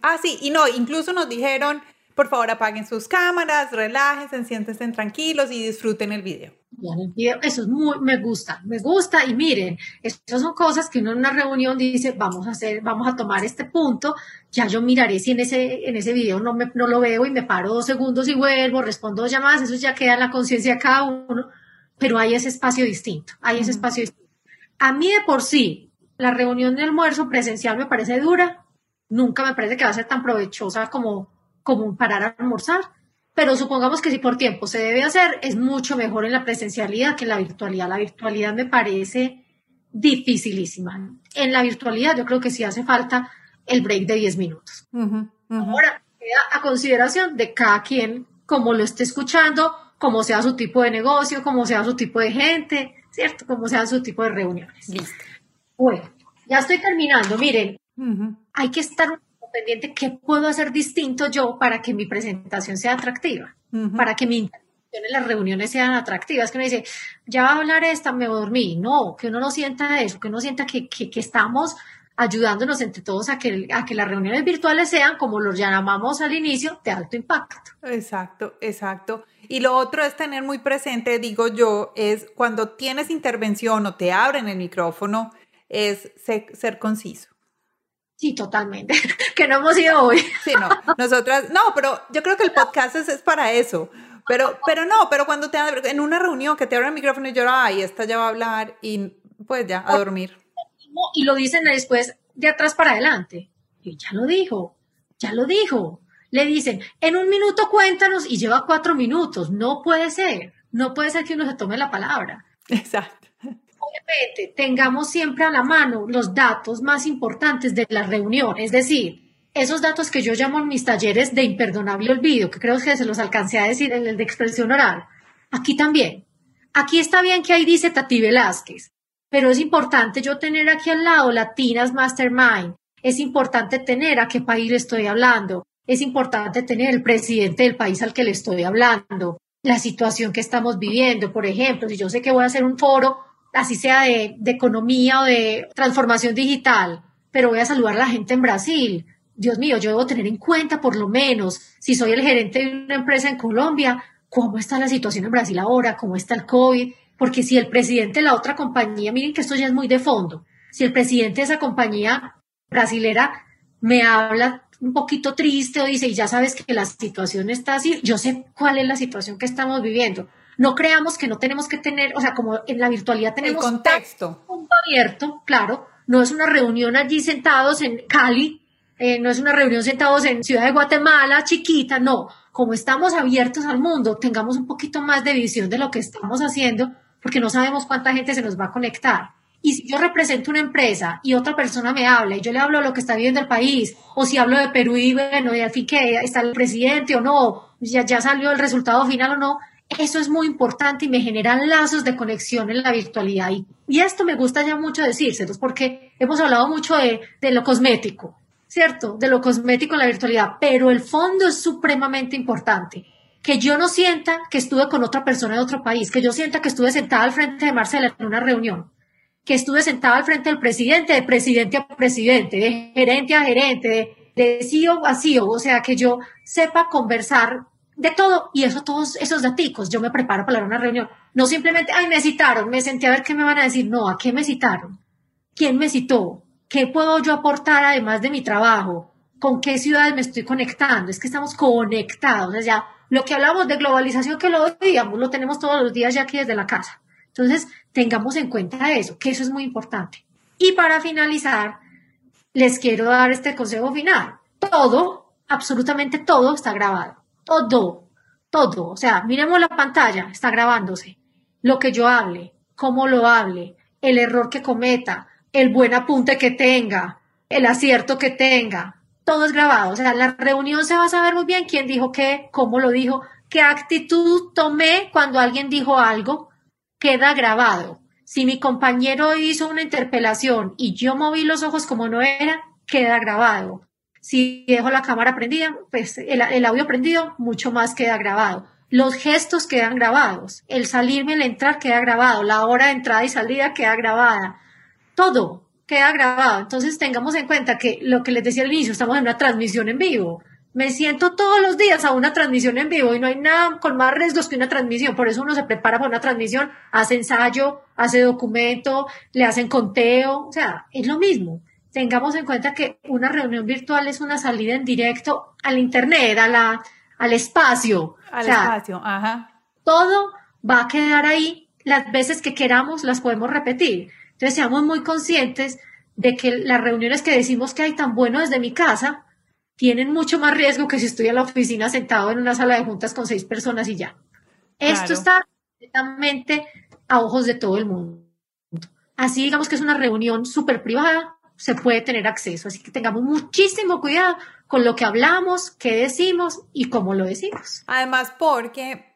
Speaker 2: Ah, sí, y no, incluso nos dijeron, por favor apaguen sus cámaras, relájense, siéntense tranquilos y disfruten el video.
Speaker 1: Eso es muy, me gusta, me gusta. Y miren, estas son cosas que uno en una reunión dice, vamos a hacer, vamos a tomar este punto, ya yo miraré si en ese, en ese video no, me, no lo veo y me paro dos segundos y vuelvo, respondo dos llamadas, eso ya queda en la conciencia de cada uno, pero hay ese espacio distinto, hay ese espacio distinto. A mí de por sí, la reunión de almuerzo presencial me parece dura, nunca me parece que va a ser tan provechosa como, como parar a almorzar. Pero supongamos que si por tiempo se debe hacer, es mucho mejor en la presencialidad que en la virtualidad. La virtualidad me parece dificilísima. En la virtualidad yo creo que sí hace falta el break de 10 minutos. Ahora, queda a consideración de cada quien, como lo esté escuchando, como sea su tipo de negocio, como sea su tipo de gente, ¿cierto? Como sea su tipo de reuniones.
Speaker 2: Listo.
Speaker 1: Bueno, ya estoy terminando. Miren, hay que estar pendiente qué puedo hacer distinto yo para que mi presentación sea atractiva, para que mi intervención en las reuniones sean atractivas, que uno dice, ya va a hablar esta, me dormí. No, que uno no sienta eso, que uno sienta que, que, estamos ayudándonos entre todos a que, a que las reuniones virtuales sean, como los llamamos al inicio, de alto impacto.
Speaker 2: Exacto, exacto. Y lo otro es tener muy presente, digo yo, es cuando tienes intervención o te abren el micrófono, es ser conciso.
Speaker 1: Sí, totalmente. <laughs> que no hemos ido hoy.
Speaker 2: sí, no. Nosotras, no, pero yo creo que el podcast es, para eso. Pero, pero no, pero cuando te en una reunión que te abren el micrófono y yo, ay, esta ya va a hablar y pues ya, a dormir.
Speaker 1: Y lo dicen después de atrás para adelante. Y ya lo dijo, ya lo dijo. Le dicen, en un minuto cuéntanos y lleva cuatro minutos. No puede ser. No puede ser que uno se tome la palabra.
Speaker 2: Exacto
Speaker 1: tengamos siempre a la mano los datos más importantes de la reunión, es decir, esos datos que yo llamo en mis talleres de imperdonable olvido, que creo que se los alcancé a decir en el de expresión oral. Aquí también. Aquí está bien que ahí dice Tati Velázquez, pero es importante yo tener aquí al lado Latinas Mastermind. Es importante tener a qué país le estoy hablando. Es importante tener el presidente del país al que le estoy hablando. La situación que estamos viviendo, por ejemplo, si yo sé que voy a hacer un foro así sea de, economía o de transformación digital, pero voy a saludar a la gente en Brasil. Dios mío, yo debo tener en cuenta por lo menos, si soy el gerente de una empresa en Colombia, cómo está la situación en Brasil ahora, cómo está el COVID, porque si el presidente de la otra compañía, miren que esto ya es muy de fondo, si el presidente de esa compañía brasilera me habla un poquito triste o dice, y ya sabes que la situación está así, yo sé cuál es la situación que estamos viviendo. No creamos que no tenemos que tener, o sea, como en la virtualidad tenemos
Speaker 2: el contexto
Speaker 1: abierto, claro, no es una reunión allí sentados en Cali, eh, no es una reunión sentados en Ciudad de Guatemala, chiquita, no, como estamos abiertos al mundo, tengamos un poquito más de visión de lo que estamos haciendo, porque no sabemos cuánta gente se nos va a conectar. Y si yo represento una empresa y otra persona me habla y yo le hablo de lo que está viviendo el país, o si hablo de Perú y bueno, y al fin que está el presidente o no, ya, ya salió el resultado final o no, eso es muy importante y me generan lazos de conexión en la virtualidad. Y, y esto me gusta ya mucho decírselos porque hemos hablado mucho de, de lo cosmético, ¿cierto? De lo cosmético en la virtualidad, pero el fondo es supremamente importante. Que yo no sienta que estuve con otra persona de otro país, que yo sienta que estuve sentada al frente de Marcela en una reunión, que estuve sentada al frente del presidente, de presidente a presidente, de gerente a gerente, de, de CEO a CEO, o sea, que yo sepa conversar de todo, y eso, todos esos daticos, yo me preparo para una reunión. No simplemente, ay, me citaron, me senté a ver qué me van a decir. No, ¿a qué me citaron? ¿Quién me citó? ¿Qué puedo yo aportar además de mi trabajo? con qué ciudades me estoy conectando, es que estamos conectados, o sea, ya lo que hablamos de globalización que lo digamos, lo tenemos todos los días ya aquí desde la casa. Entonces, tengamos en cuenta eso, que eso es muy importante. Y para finalizar, les quiero dar este consejo final. Todo, absolutamente todo está grabado. Todo, todo. O sea, miremos la pantalla, está grabándose. Lo que yo hable, cómo lo hable, el error que cometa, el buen apunte que tenga, el acierto que tenga, todo es grabado. O sea, la reunión se va a saber muy bien quién dijo qué, cómo lo dijo, qué actitud tomé cuando alguien dijo algo, queda grabado. Si mi compañero hizo una interpelación y yo moví los ojos como no era, queda grabado. Si dejo la cámara prendida, pues el, el audio prendido, mucho más queda grabado. Los gestos quedan grabados. El salirme, el entrar queda grabado. La hora de entrada y salida queda grabada. Todo queda grabado. Entonces tengamos en cuenta que lo que les decía al inicio, estamos en una transmisión en vivo. Me siento todos los días a una transmisión en vivo y no hay nada con más riesgos que una transmisión. Por eso uno se prepara para una transmisión, hace ensayo, hace documento, le hacen conteo. O sea, es lo mismo. Tengamos en cuenta que una reunión virtual es una salida en directo al Internet, a la, al espacio.
Speaker 2: Al espacio, ajá.
Speaker 1: Todo va a quedar ahí. Las veces que queramos las podemos repetir. Entonces, seamos muy conscientes de que las reuniones que decimos que hay tan bueno desde mi casa tienen mucho más riesgo que si estoy en la oficina sentado en una sala de juntas con seis personas y ya. Esto está completamente a ojos de todo el mundo. Así digamos que es una reunión súper privada, se puede tener acceso. Así que tengamos muchísimo cuidado con lo que hablamos, qué decimos y cómo lo decimos.
Speaker 2: Además, porque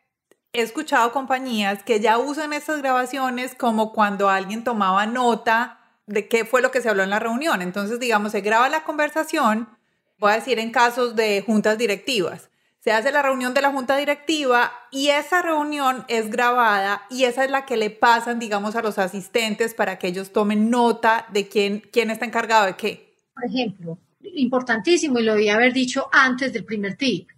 Speaker 2: he escuchado compañías que ya usan estas grabaciones como cuando alguien tomaba nota de qué fue lo que se habló en la reunión. Entonces, digamos, se graba la conversación, voy a decir en casos de juntas directivas. Se hace la reunión de la junta directiva y esa reunión es grabada y esa es la que le pasan, digamos, a los asistentes para que ellos tomen nota de quién, quién está encargado de qué.
Speaker 1: Por ejemplo, importantísimo y lo debía haber dicho antes del primer tip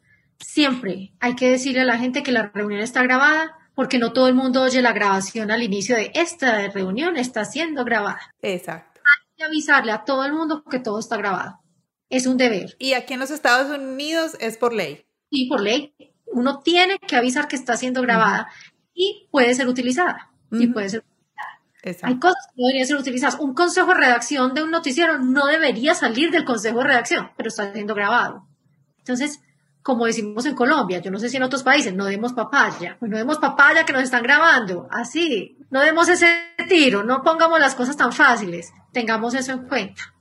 Speaker 1: siempre hay que decirle a la gente que la reunión está grabada porque no todo el mundo oye la grabación al inicio de esta reunión está siendo grabada.
Speaker 2: Exacto.
Speaker 1: Hay que avisarle a todo el mundo que todo está grabado. Es un deber.
Speaker 2: Y aquí en los Estados Unidos es por ley.
Speaker 1: Y por ley. Uno tiene que avisar que está siendo grabada y puede ser utilizada. Y puede ser Exacto. Hay cosas que no deberían ser utilizadas. Un consejo de redacción de un noticiero no debería salir del consejo de redacción, pero está siendo grabado. Entonces, como decimos en Colombia, yo no sé si en otros países, no demos papaya, pues no demos papaya que nos están grabando, así, no demos ese tiro, no pongamos las cosas tan fáciles, tengamos eso en cuenta.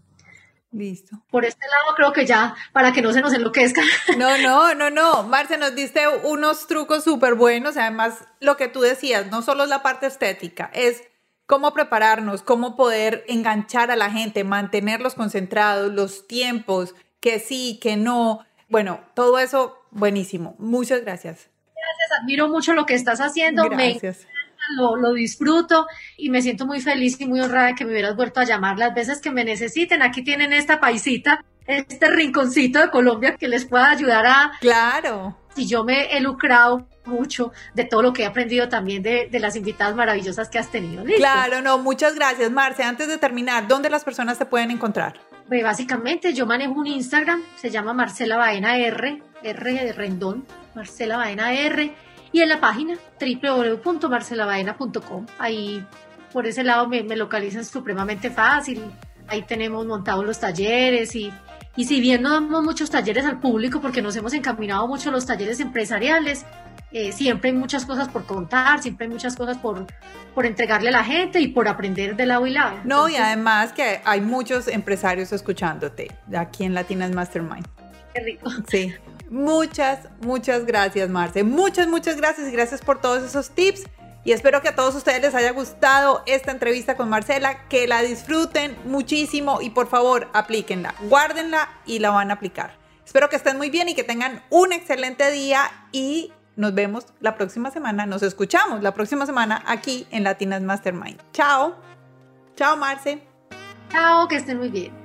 Speaker 2: Listo.
Speaker 1: Por este lado creo que ya, para que no se nos enloquezca. <laughs>
Speaker 2: No, no, no, no. Marce, nos diste unos trucos súper buenos. Además, lo que tú decías, no solo es la parte estética, es cómo prepararnos, cómo poder enganchar a la gente, mantenerlos concentrados, los tiempos, que sí, que no. Bueno, todo eso buenísimo. Muchas gracias.
Speaker 1: Gracias, admiro mucho lo que estás haciendo. Gracias. Lo, lo, disfruto y me siento muy feliz y muy honrada de que me hubieras vuelto a llamar las veces que me necesiten. Aquí tienen esta paisita, este rinconcito de Colombia que les pueda ayudar a...
Speaker 2: Claro.
Speaker 1: Y yo me he lucrado mucho de todo lo que he aprendido también de, de las invitadas maravillosas que has tenido.
Speaker 2: Claro, no, muchas gracias, Marce. Antes de terminar, ¿dónde las personas te pueden encontrar?
Speaker 1: Pues básicamente yo manejo un Instagram, se llama Marcela Baena R, R de Rendón, Marcela Baena R, y en la página www.marcelabaena.com. Ahí por ese lado me, me, localizan supremamente fácil. Ahí tenemos montados los talleres y, y si bien no damos muchos talleres al público porque nos hemos encaminado mucho a los talleres empresariales, eh, siempre hay muchas cosas por contar, siempre hay muchas cosas por, por entregarle a la gente y por aprender de lado y lado.
Speaker 2: No, y además que hay muchos empresarios escuchándote aquí en Latinas Mastermind.
Speaker 1: Qué rico.
Speaker 2: Sí. <laughs> Muchas, muchas gracias, Marce. Muchas, muchas gracias y gracias por todos esos tips. Y espero que a todos ustedes les haya gustado esta entrevista con Marcela, que la disfruten muchísimo y por favor aplíquenla, guárdenla y la van a aplicar. Espero que estén muy bien y que tengan un excelente día y nos vemos la próxima semana, nos escuchamos la próxima semana aquí en Latinas Mastermind. Chao. Chao, Marce.
Speaker 1: Chao, que estén muy bien.